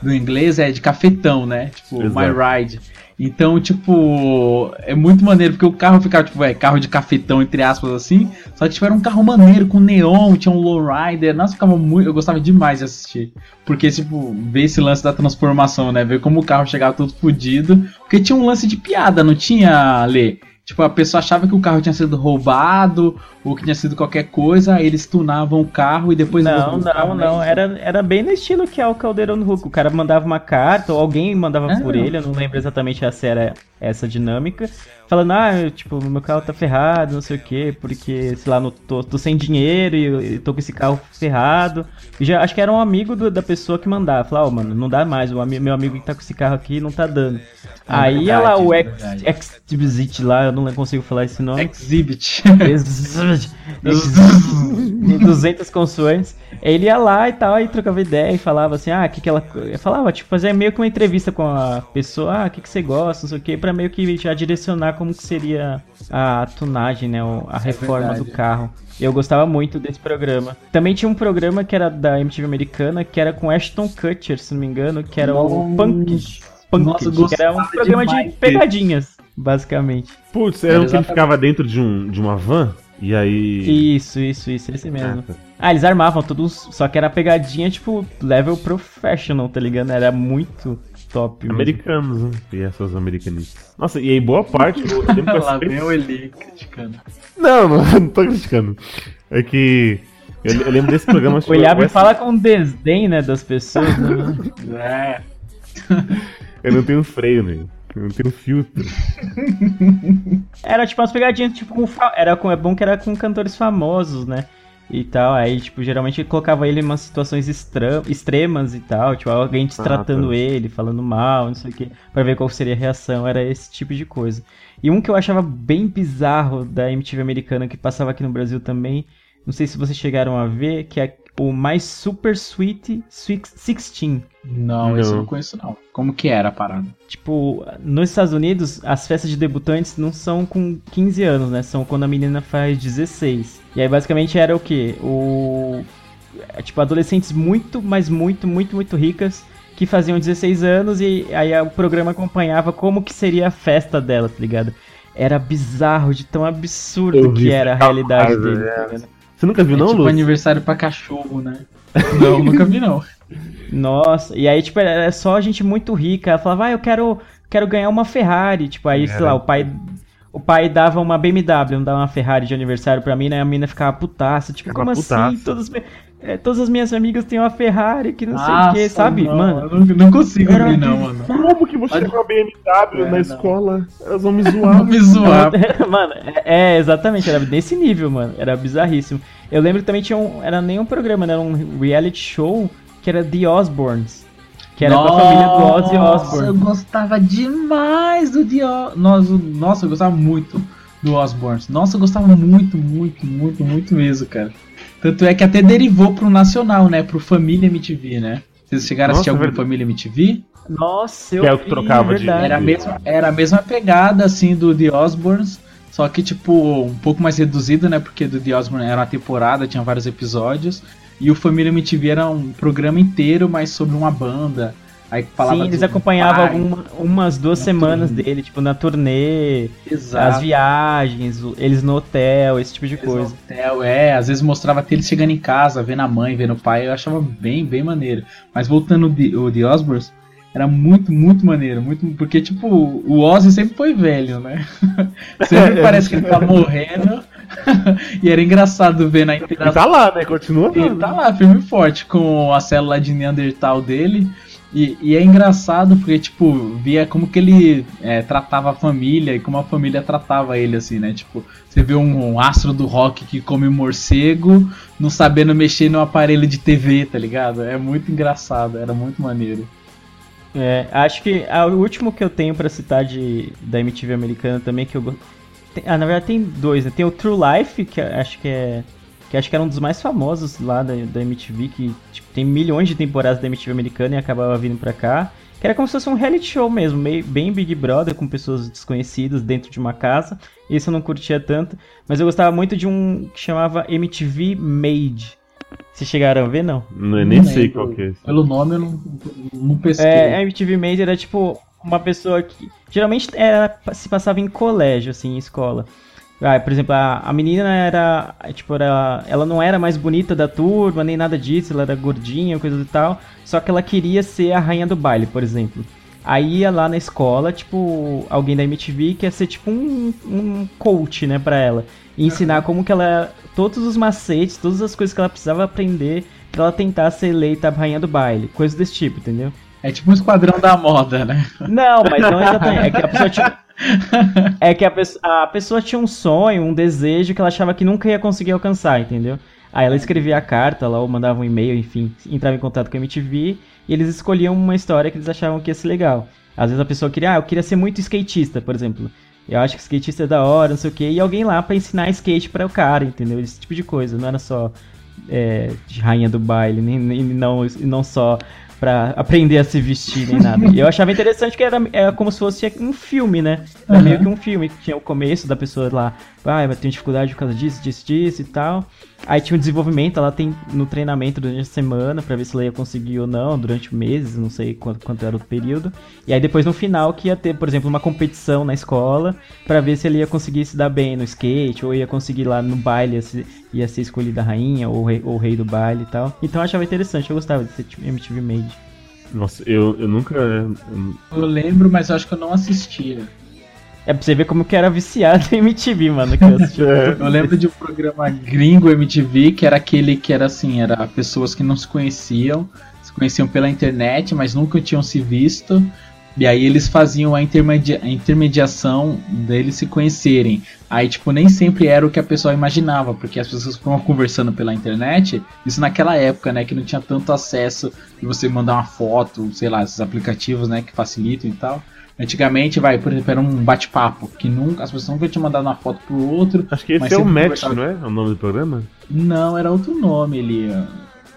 do inglês é de cafetão, né? Tipo, Exato. My Ride. Então, tipo, é muito maneiro, porque o carro ficava, tipo, é, carro de cafetão, entre aspas, assim. Só que, tipo, era um carro maneiro, com neon, tinha um lowrider. Nossa, ficava muito. Eu gostava demais de assistir. Porque, tipo, ver esse lance da transformação, né? Ver como o carro chegava todo fodido. Porque tinha um lance de piada, não tinha, Lê? Tipo, a pessoa achava que o carro tinha sido roubado, ou que tinha sido qualquer coisa, aí eles tunavam o carro e depois Não, não, carro, né? não. Era, era bem no estilo que é o Caldeirão do Hulk. O cara mandava uma carta, ou alguém mandava É, por não. ele, eu não lembro exatamente se era essa dinâmica. Falando, ah, eu, tipo, meu carro tá ferrado, não sei o quê, porque, sei lá, não tô, tô sem dinheiro e, e tô com esse carro ferrado. E já acho que era um amigo do- da pessoa que mandava. Falar, ó, mano, não dá mais, o meu amigo que tá com esse carro aqui não tá dando. Aí ia verdade, lá o é Ex- verdade. Exquisite lá, eu não consigo falar esse nome. Exhibit. Exhibit. 200 [LAUGHS] consoantes. Ele ia lá e tal, e trocava ideia e falava assim, ah, o que que ela... Falava, tipo, fazia meio que uma entrevista com a pessoa, ah, o que que você gosta, não sei o que, pra meio que já direcionar como que seria a tunagem, né, o- a reforma do carro. Eu gostava muito desse programa. Também tinha um programa que era da MTV americana, que era com Ashton Kutcher, se não me engano, que era o Nossa. Punk. Punk, Nossa, que era um programa de demais desse. pegadinhas, basicamente. Putz, era Era o que ele ficava dentro de, um, de uma van, e aí... Isso, isso, isso, esse mesmo. Ah, tá. Ah, eles armavam todos, só que era pegadinha, tipo, level professional, tá ligado? Era muito top. Americanos, né? E essas americanistas. Nossa, e aí boa parte... Eu lembro eu Lá sempre- vem o Eli criticando. Não, não, [LAUGHS] não tô criticando. É que... Eu, eu lembro desse programa... [LAUGHS] O Eliabe fala com desdém, né, das pessoas. né? [LAUGHS] É. Eu não tenho freio, né? Eu não tenho filtro. Era tipo umas pegadinhas, tipo, com, era com, é bom que era com cantores famosos, né? E tal, aí, tipo, geralmente colocava ele em umas situações extremas e tal, tipo, alguém destratando tá. ele, falando mal, não sei o que, pra ver qual seria a reação, era esse tipo de coisa. E um que eu achava bem bizarro da MTV americana, que passava aqui no Brasil também, não sei se vocês chegaram a ver, que é o Mais Super Sweet Six- 16. Não, esse eu Não. conheço não. Como que era a parada? Tipo, nos Estados Unidos, as festas de debutantes não são com 15 anos, né? São quando a menina faz 16. E aí, basicamente, era o quê? O... é, Tipo, adolescentes muito, mas muito, muito, muito ricas que faziam 16 anos e aí o programa acompanhava como que seria a festa dela, tá ligado? Era bizarro de tão absurdo Eu que era a realidade casa, dele, é. tá ligado? Você nunca viu, é não, tipo Lu? aniversário pra cachorro, né? [LAUGHS] Não, nunca vi não. Nossa, e aí, tipo, era só gente muito rica. Ela falava, ah, eu quero, quero ganhar uma Ferrari. Tipo, aí, sei lá, o pai. O pai dava uma BMW, não dava uma Ferrari de aniversário pra mim, né? A menina ficava putaça. Tipo, Ficava como putaça. assim? Todas, me- é, todas as minhas amigas têm uma Ferrari, que não sei o Nossa, que, sabe? não, Mano, Eu não, não consigo ver não, mano. Como que você Pode- com a BMW É, na não. escola? Elas vão me [LAUGHS] zoar. me zoar. [LAUGHS] mano, é, é, exatamente, era nesse nível, mano. Era bizarríssimo. Eu lembro que também tinha um. Era nem um programa, né? Era um reality show que era The Osbournes. Que era com a família do Ozzy Nossa, Osbourne. eu gostava demais do Dio... Nossa, o- nossa, eu gostava muito do Osborne. Nossa, eu gostava muito, muito, muito, muito mesmo, cara. Tanto é que até derivou pro Nacional, né? Pro Família MTV, né? Vocês chegaram a assistir Nossa, algum verdade. Família MTV? Nossa, eu Que é o que vi, trocava de- verdade. Era a mesma, era a mesma pegada, assim, do The Osbournes, só que, tipo, um pouco mais reduzido, né? Porque do The Osbourne era uma temporada, tinha vários episódios. E o Família MTV era um programa inteiro, mas sobre uma banda. Aí falava Sim, eles acompanhavam pai, alguma- umas duas na semanas turnê. dele, tipo, na turnê, Exato. as viagens, eles no hotel, esse tipo de Eles coisa. no hotel, é, às vezes mostrava até ele chegando em casa, vendo a mãe, vendo o pai, eu achava bem, bem maneiro. Mas voltando o The, o The Osbournes, era muito, muito maneiro, muito, porque tipo, o Ozzy sempre foi velho, né? [LAUGHS] sempre [LAUGHS] parece que ele tá morrendo. [LAUGHS] e era engraçado ver na Ele interação. tá lá, né? Continua Ele tá lá, firme e forte, com a célula de Neandertal dele. E, e é engraçado porque, tipo, via como que ele é, tratava a família e como a família tratava ele, assim, né? Tipo, você vê um, um astro do rock que come morcego, não sabendo mexer no aparelho de TV, tá ligado? É muito engraçado, era muito maneiro. É, acho que ah, o último que eu tenho pra citar de, da MTV americana também, que eu tem- Ah, na verdade tem dois, né? Tem o True Life, que acho que é. Que acho que era um dos mais famosos lá da, da MTV, que tipo, tem milhões de temporadas da MTV americana e acabava vindo pra cá. Que era como se fosse um reality show mesmo, meio, bem Big Brother, com pessoas desconhecidas dentro de uma casa. Esse eu não curtia tanto, mas eu gostava muito de um que chamava MTV Made. Vocês chegaram a ver, não? Não, eu nem Não sei lembro. qual que é esse. Pelo nome eu não, não pesquei. É, a MTV Made era tipo uma pessoa que geralmente era, se passava em colégio, assim, em escola. Ah, por exemplo, a, a menina era, tipo, era, ela não era mais bonita da turma, nem nada disso, ela era gordinha, coisa e tal, só que ela queria ser a rainha do baile, por exemplo. Aí ia lá na escola, tipo, alguém da MTV que ia ser tipo um, um coach, né, pra ela. E ensinar como que ela. Todos os macetes, todas as coisas que ela precisava aprender pra ela tentar ser eleita a rainha do baile. Coisas desse tipo, entendeu? É tipo um esquadrão da moda, né? Não, mas não exatamente. É que a pessoa tinha. [LAUGHS] É que a pessoa, a pessoa tinha um sonho, um desejo que ela achava que nunca ia conseguir alcançar, entendeu? Aí ela escrevia a carta lá, ou mandava um e-mail, enfim, entrava em contato com a MTV e eles escolhiam uma história que eles achavam que ia ser legal. Às vezes a pessoa queria, ah, eu queria ser muito skatista, por exemplo. Eu acho que skatista é da hora, não sei o quê, e alguém lá pra ensinar skate para o cara, entendeu? Esse tipo de coisa, não era só é, rainha do baile, nem, nem não, não só pra aprender a se vestir nem nada. E eu achava interessante que era, era como se fosse um filme, né? Era Aham. meio que um filme, que tinha o começo da pessoa lá, ah, vai ter dificuldade por causa disso, disso, disso e tal. Aí tinha o desenvolvimento, ela tem no treinamento durante a semana, pra ver se ela ia conseguir ou não, durante meses, não sei quanto, quanto era o período. E aí depois no final que ia ter, por exemplo, uma competição na escola, pra ver se ele ia conseguir se dar bem no skate, ou ia conseguir lá no baile, ia ser, ia ser escolhida a rainha, ou o rei, ou o rei do baile e tal. Então eu achava interessante, eu gostava de ser tipo, MTV Made. Nossa, eu, eu nunca. eu- Eu lembro, mas eu acho que eu não assistia. É pra você ver como que era viciado em MTV, mano, que eu assisti. [LAUGHS] Eu lembro de um programa gringo MTV, que era aquele que era assim, era pessoas que não se conheciam, se conheciam pela internet, mas nunca tinham se visto. E aí eles faziam a, intermedia- a intermediação deles se conhecerem. Aí, tipo, nem sempre era o que a pessoa imaginava, porque as pessoas estavam conversando pela internet, isso naquela época, né, que não tinha tanto acesso de você mandar uma foto, sei lá, esses aplicativos, né, que facilitam e tal. Antigamente, vai, por exemplo, era um bate-papo, que nunca, as pessoas nunca tinham mandado uma foto pro outro. Acho que esse é o Match, conversava- não é? É o nome do programa? Não, era outro nome ali.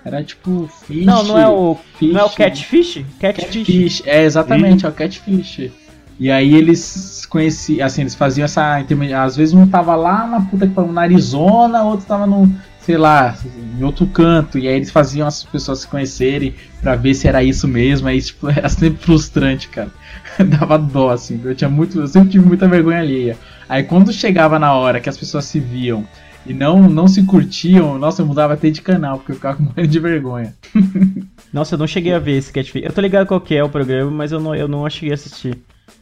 Era tipo Fish. Não, não é o, Fish, não é o Catfish? Catfish. Catfish. É, exatamente, é o Catfish. E aí eles conheciam, assim, eles faziam essa intermediação. Às vezes um tava lá na puta que pariu, na Arizona, outro tava no, sei lá, em outro canto. E aí eles faziam as pessoas se conhecerem pra ver se era isso mesmo. Aí, tipo, [LAUGHS] era sempre frustrante, cara. [LAUGHS] Dava dó, assim. Eu tinha muito. Eu sempre tive muita vergonha alheia. Aí quando chegava na hora que as pessoas se viam e não, não se curtiam, nossa, eu mudava até de canal, porque eu ficava [LAUGHS] morrendo de vergonha. [LAUGHS] Nossa, eu não cheguei a ver esse Catfish. Eu tô ligado qual que é o programa, mas eu não, eu não cheguei a assistir.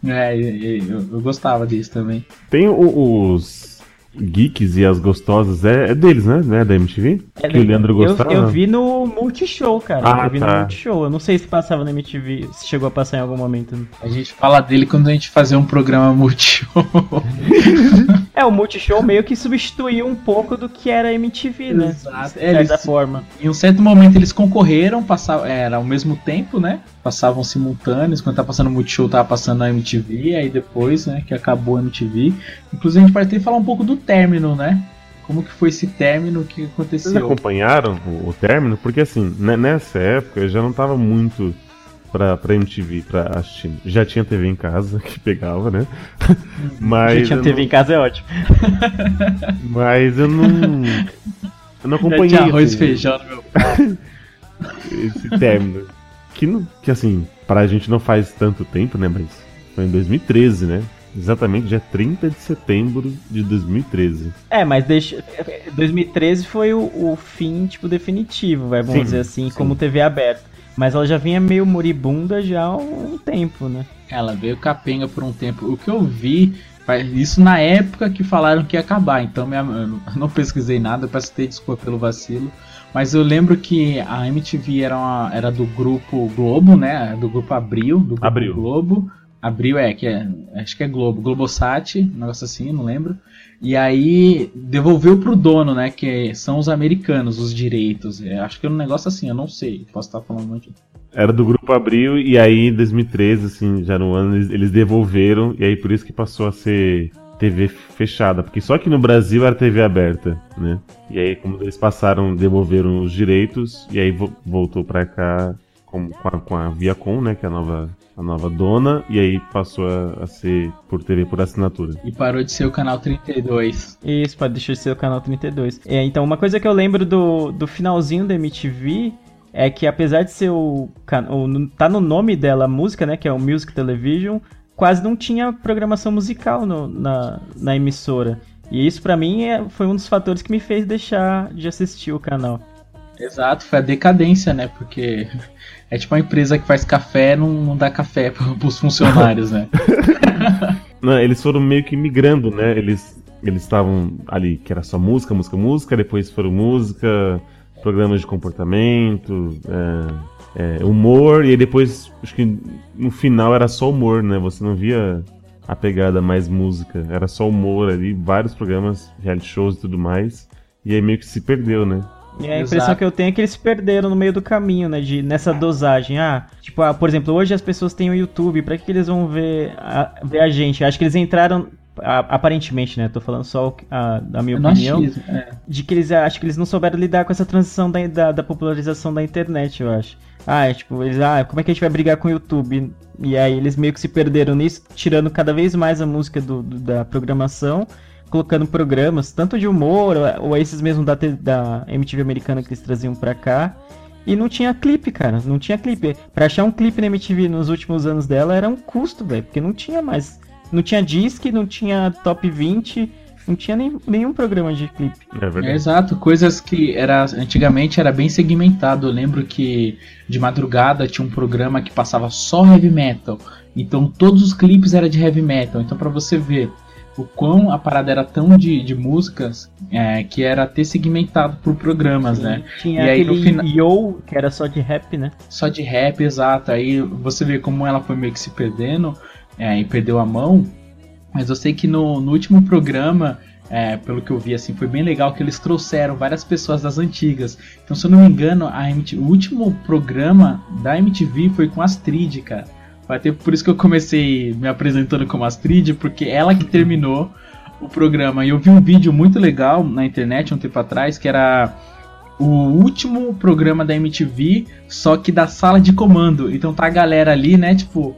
É, eu, eu gostava disso também. Tem os geeks e as gostosas, é, é deles, né? Não é da MTV? É, que o Leandro eu, gostava? eu vi no Multishow, cara. Ah, eu vi tá. no Multishow. Eu não sei se passava na MTV, se chegou a passar em algum momento. A gente fala dele quando a gente fazer um programa multishow. [LAUGHS] É, o Multishow meio que substituiu um pouco do que era a MTV, né? Exato. De É, eles- certa forma. em um certo momento eles concorreram, passavam, era ao mesmo tempo, né? Passavam simultâneos, quando tá passando o Multishow tava passando a MTV, aí depois, né, que acabou a MTV. Inclusive a gente pode até falar um pouco do término, né? Como que foi esse término, o que Vocês aconteceu? acompanharam o, o término? Porque assim, ne- nessa época eu já não tava muito pra, pra MTV pra assistir. Já tinha TV em casa [LAUGHS] que pegava, né? Mas. Já tinha TV em casa, é ótimo. não, [LAUGHS] mas eu não. Eu não Já acompanhei tinha arroz e feijão no meu [LAUGHS] esse término. Que, não, que assim, pra gente não faz tanto tempo, né? Mas foi em 2013, né? Exatamente dia 30 de setembro de 2013. É, mas deixa. 2013 foi o, o fim, tipo, definitivo, vai, vamos Sim, dizer assim, sim. como TV aberta. Mas ela já vinha meio moribunda já há um tempo, né? Ela veio capenga por um tempo. O que eu vi, isso na época que falaram que ia acabar. Então minha- eu não- eu não pesquisei nada, eu peço ter desculpa pelo vacilo. Mas eu lembro que a MTV era, uma- era do grupo Globo, né? Do grupo Abril, do grupo Abril. Globo. Abril é, que é, acho que é Globo, Globosat, um negócio assim, não lembro. E aí devolveu pro dono, né? Que são os americanos, os direitos. É, acho que era um negócio assim, eu não sei. Posso estar falando muito. Era do grupo Abril e aí em 2013, assim, já no ano, eles, eles devolveram e aí por isso que passou a ser TV fechada. Porque só que no Brasil era TV aberta, né? E aí como eles passaram, devolveram os direitos e aí vo- voltou pra cá com, com, a, com a Viacom, né? Que é a nova, a nova dona. E aí passou a, a ser por TV por assinatura. E parou de ser o canal 32. Isso, pode deixar de ser o canal 32. É, então, uma coisa que eu lembro do, do finalzinho da MTV é que apesar de ser o, o. tá no nome dela a música, né? Que é o Music Television, quase não tinha programação musical no- na, na emissora. E isso pra mim é, foi um dos fatores que me fez deixar de assistir o canal. Exato, foi a decadência, né? Porque é tipo uma empresa que faz café, não, não dá café pro- [LAUGHS] pros funcionários, né? [LAUGHS] Não, eles foram meio que migrando, né? Eles eles estavam ali, que era só música, música, música, depois foram música, programas de comportamento, é, é, humor, e aí depois, acho que no final era só humor, né? Você não via a pegada mais música, era só humor ali, vários programas, reality shows e tudo mais, e aí meio que se perdeu, né? E a Exato. impressão que eu tenho é que eles se perderam no meio do caminho, né? De, nessa dosagem. Ah, tipo, ah, por exemplo, hoje as pessoas têm o YouTube, pra que, que eles vão ver a, ver a gente? Acho que eles entraram aparentemente, né? Tô falando só a, a minha No opinião. é. de que eles acho que eles não souberam lidar com essa transição da, da, da popularização da internet, eu acho. Ah, é tipo, eles, ah, como é que a gente vai brigar com o YouTube? E aí eles meio que se perderam nisso, tirando cada vez mais a música do, do- da programação, colocando programas, tanto de humor, ou, ou esses mesmo da, da MTV americana que eles traziam pra cá. E não tinha clipe, cara, não tinha clipe. Pra achar um clipe na MTV nos últimos anos dela era um custo, velho, porque não tinha mais. Não tinha disc, não tinha top 20, não tinha nem, nenhum programa de clipe. É É, verdade. exato, coisas que era antigamente era bem segmentado. Eu lembro que de madrugada tinha um programa que passava só heavy metal. Então todos os clipes eram de heavy metal. Então pra você ver o quão a parada era tão de, de músicas é, que era ter segmentado por programas, né? Tinha E aí, no aquele fina- Yo, que era só de rap, né? Só de rap, exato. Aí você vê como ela foi meio que se perdendo é, e perdeu a mão. Mas eu sei que no, no último programa, é, pelo que eu vi, assim, foi bem legal que eles trouxeram várias pessoas das antigas. Então, se eu não me engano, MTV, o último programa da MTV foi com Astrid, cara. Foi até por isso que eu comecei me apresentando como Astrid, porque ela que terminou o programa. E eu vi um vídeo muito legal na internet um tempo atrás, que era o último programa da MTV, só que da sala de comando. Então tá a galera ali, né, tipo,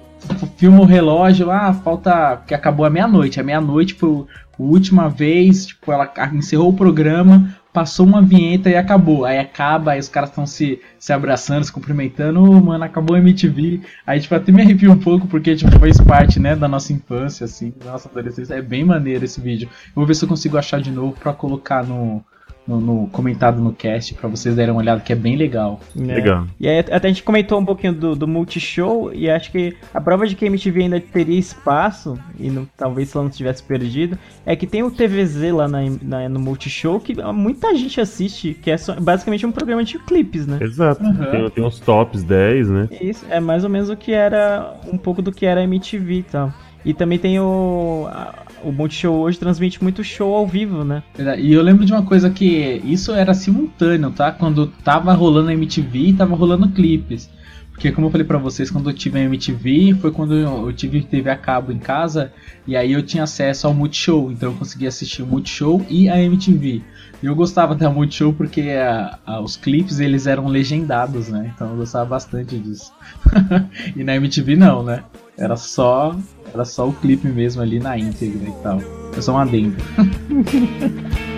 filma o relógio, ah, falta. que acabou a meia-noite. A meia-noite foi a última vez, tipo, ela encerrou o programa, passou uma vinheta e acabou. Aí acaba, aí os caras estão se, se abraçando, se cumprimentando, "Ô, mano, acabou a MTV. Aí, tipo, até me arrepio um pouco, porque, tipo, faz parte, né, da nossa infância, assim, da nossa adolescência. É bem maneiro esse vídeo. Eu vou ver se eu consigo achar de novo pra colocar no. No, no comentado no cast pra vocês darem uma olhada que é bem legal. né? Legal. E aí até a gente comentou um pouquinho do, do Multishow, e acho que a prova de que a MTV ainda teria espaço, e não- talvez se ela não tivesse perdido, é que tem o TVZ lá na, na- no Multishow, que muita gente assiste, que é só- basicamente um programa de clipes, né? Exato. Uhum. Tem, tem uns tops 10, né? Isso é mais ou menos o que era, um pouco do que era a MTV e tal. E também tem o. o Multishow hoje transmite muito show ao vivo, né? E eu lembro de uma coisa que isso era simultâneo, tá? Quando tava rolando a MTV e tava rolando clipes. Porque como eu falei pra vocês, quando eu tive a MTV, foi quando eu eu tive TV a cabo em casa, e aí eu tinha acesso ao Multishow, então eu conseguia assistir o Multishow e a MTV. E eu gostava da Multishow porque a- a- os clipes eles eram legendados, né? Então eu gostava bastante disso. [LAUGHS] e na MTV não, né? Era só, era só o clipe mesmo ali na íntegra e tal. É só um adendo. [LAUGHS]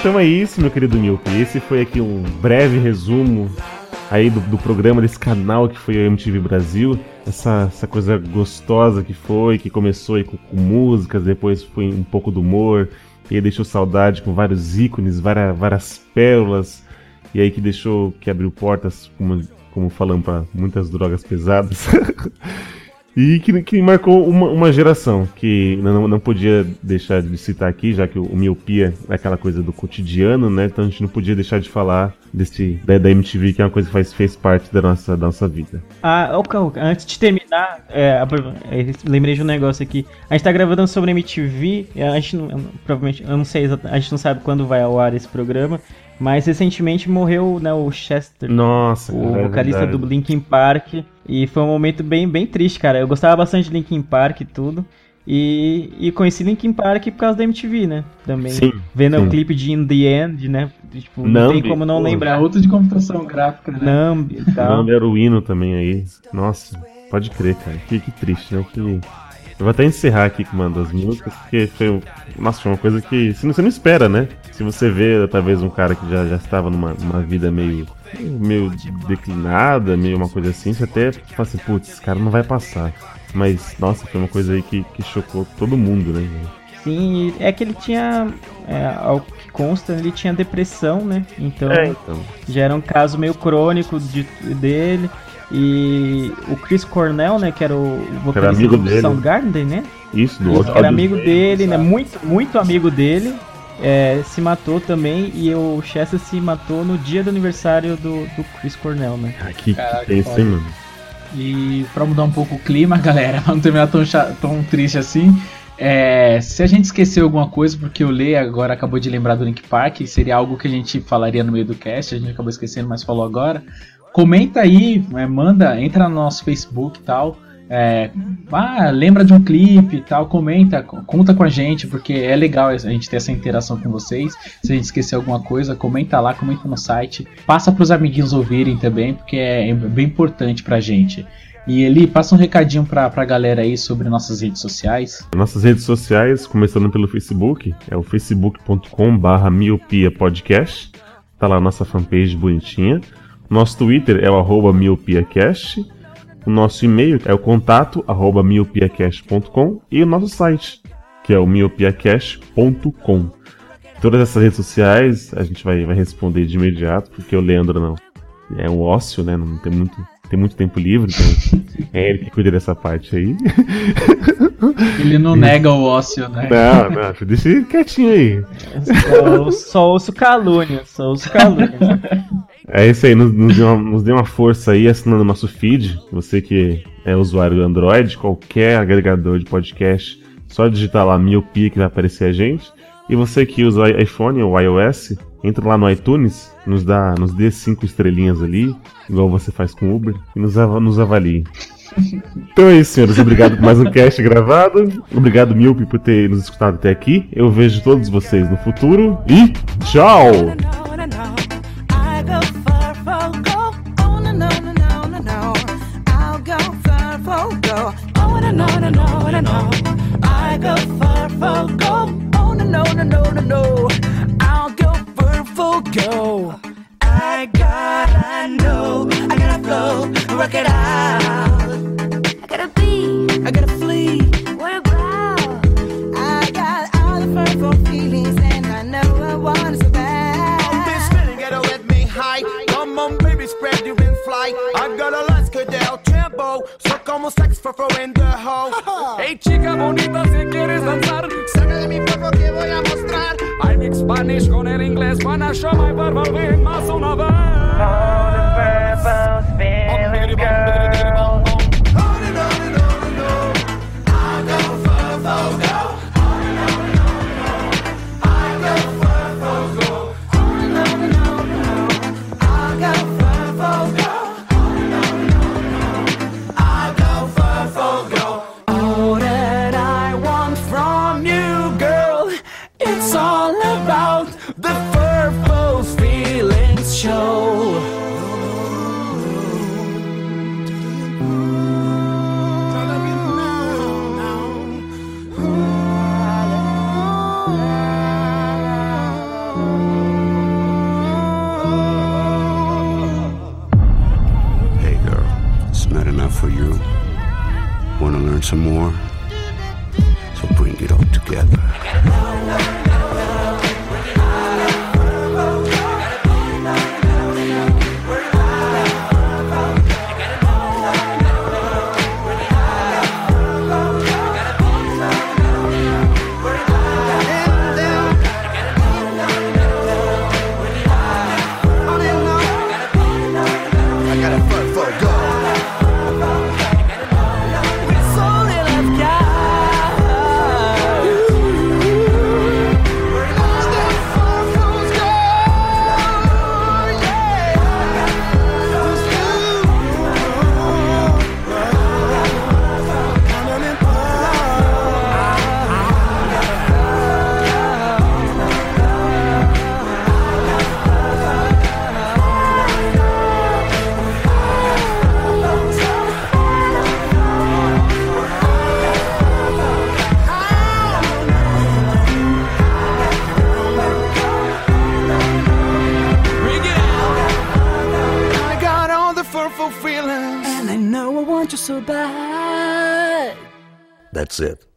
Então é isso, meu querido Milk. Esse foi aqui um breve resumo aí do, do programa desse canal que foi a MTV Brasil. Essa, essa coisa gostosa que foi, que começou aí com, com músicas, depois foi um pouco do humor, e aí deixou saudade com vários ícones, várias, várias pérolas, e aí que deixou, que abriu portas, como, como falando, para muitas drogas pesadas. [LAUGHS] E que, que marcou uma, uma geração, que não, não podia deixar de citar aqui, já que o, o miopia é aquela coisa do cotidiano, né? Então a gente não podia deixar de falar desse, da, da MTV, que é uma coisa que faz, fez parte da nossa, da nossa vida. Ah, ô, Cão, antes de terminar, é, é, lembrei de um negócio aqui. A gente tá gravando sobre MTV, a gente não, provavelmente, eu não sei a gente não sabe quando vai ao ar esse programa, mas recentemente morreu né, o Chester, Nossa, o cara, é vocalista verdade. do Linkin Park, e foi um momento bem, bem triste, cara. Eu gostava bastante de Linkin Park e tudo. E, e conheci Linkin Park por causa da MTV, né? Também. Sim, Vendo sim. o clipe de In The End, né? Tipo, não tem como não pô, lembrar. É outro de computação gráfica, né? Numb e tal. Não, era o hino também aí. Nossa, pode crer, cara. Que, que triste, né? Que... Eu vou até encerrar aqui com uma das músicas, porque foi, nossa, foi uma coisa que você não espera, né? Se você vê, talvez, um cara que já, já estava numa, numa vida meio, meio declinada, meio uma coisa assim, você até fala assim, putz, esse cara não vai passar. Mas, nossa, foi uma coisa aí que, que chocou todo mundo, né? Sim, é que ele tinha, é, ao que consta, ele tinha depressão, né? Então É, então. já era um caso meio crônico de, dele. E o Chris Cornell, né, que era o vocalista amigo do dele. Soundgarden, né? Isso, do outro era amigo dele, né? Muito, muito amigo dele. É, se matou também e o Chester se matou no dia do aniversário do, do Chris Cornell, né? Ah, que, Caraca, que tenso, hein, mano? E pra mudar um pouco o clima, [LAUGHS] galera, pra não terminar tão, tão triste assim. é, se a gente esqueceu alguma coisa, porque o Lê agora acabou de lembrar do Link Park, seria algo que a gente falaria no meio do cast, a gente acabou esquecendo, mas falou agora. Comenta aí, é, manda, entra no nosso Facebook e tal. É, ah, lembra de um clipe e tal, comenta, co- conta com a gente, porque é legal a gente ter essa interação com vocês. Se a gente esquecer alguma coisa, comenta lá, comenta no site. Passa pros amiguinhos ouvirem também, porque é, é bem importante pra gente. E ele passa um recadinho pra, pra galera aí sobre nossas redes sociais. Nossas redes sociais, começando pelo Facebook, é o facebook.com barra miopia podcast. Tá lá a nossa fanpage bonitinha. Nosso Twitter é o arroba miopiacast. O nosso e-mail é o contato arroba miopiacast.com e o nosso site, que é o miopiacast.com. Todas essas redes sociais a gente vai, vai responder de imediato, porque o Leandro não. É um ócio, né? Não tem muito, tem muito tempo livre, então [LAUGHS] é ele que cuida dessa parte aí. [LAUGHS] Ele não nega o ócio, né? Não, não, deixa ele quietinho aí. Só, só ouço calúnia, só ouço calúnia. [LAUGHS] É isso aí, nos, nos, dê uma, nos dê uma força aí assinando nosso feed. Você que é usuário do Android, qualquer agregador de podcast, só digitar lá miopia que vai aparecer a gente. E você que usa iPhone ou iOS, entra lá no iTunes, nos dá, nos dê cinco estrelinhas ali, igual você faz com o Uber, e nos, ava- nos avalie. Então é isso, senhores. Obrigado por mais um cast gravado. Obrigado, Miopi, por ter nos escutado até aqui. Eu vejo todos vocês no futuro. E tchau! Oh no no no no no no. I go far for go. Oh no no no no no no. I'll go far for go. I gotta know. I gotta flow. Rock it out. Tiempo. So como sex for in the house. Hey chica bonita, si quieres danzar, Saca de mi cuerpo que voy a mostrar. I mix Spanish con el inglés, wanna show my verbal más una vez. All the verbal feeling, girl. That's it.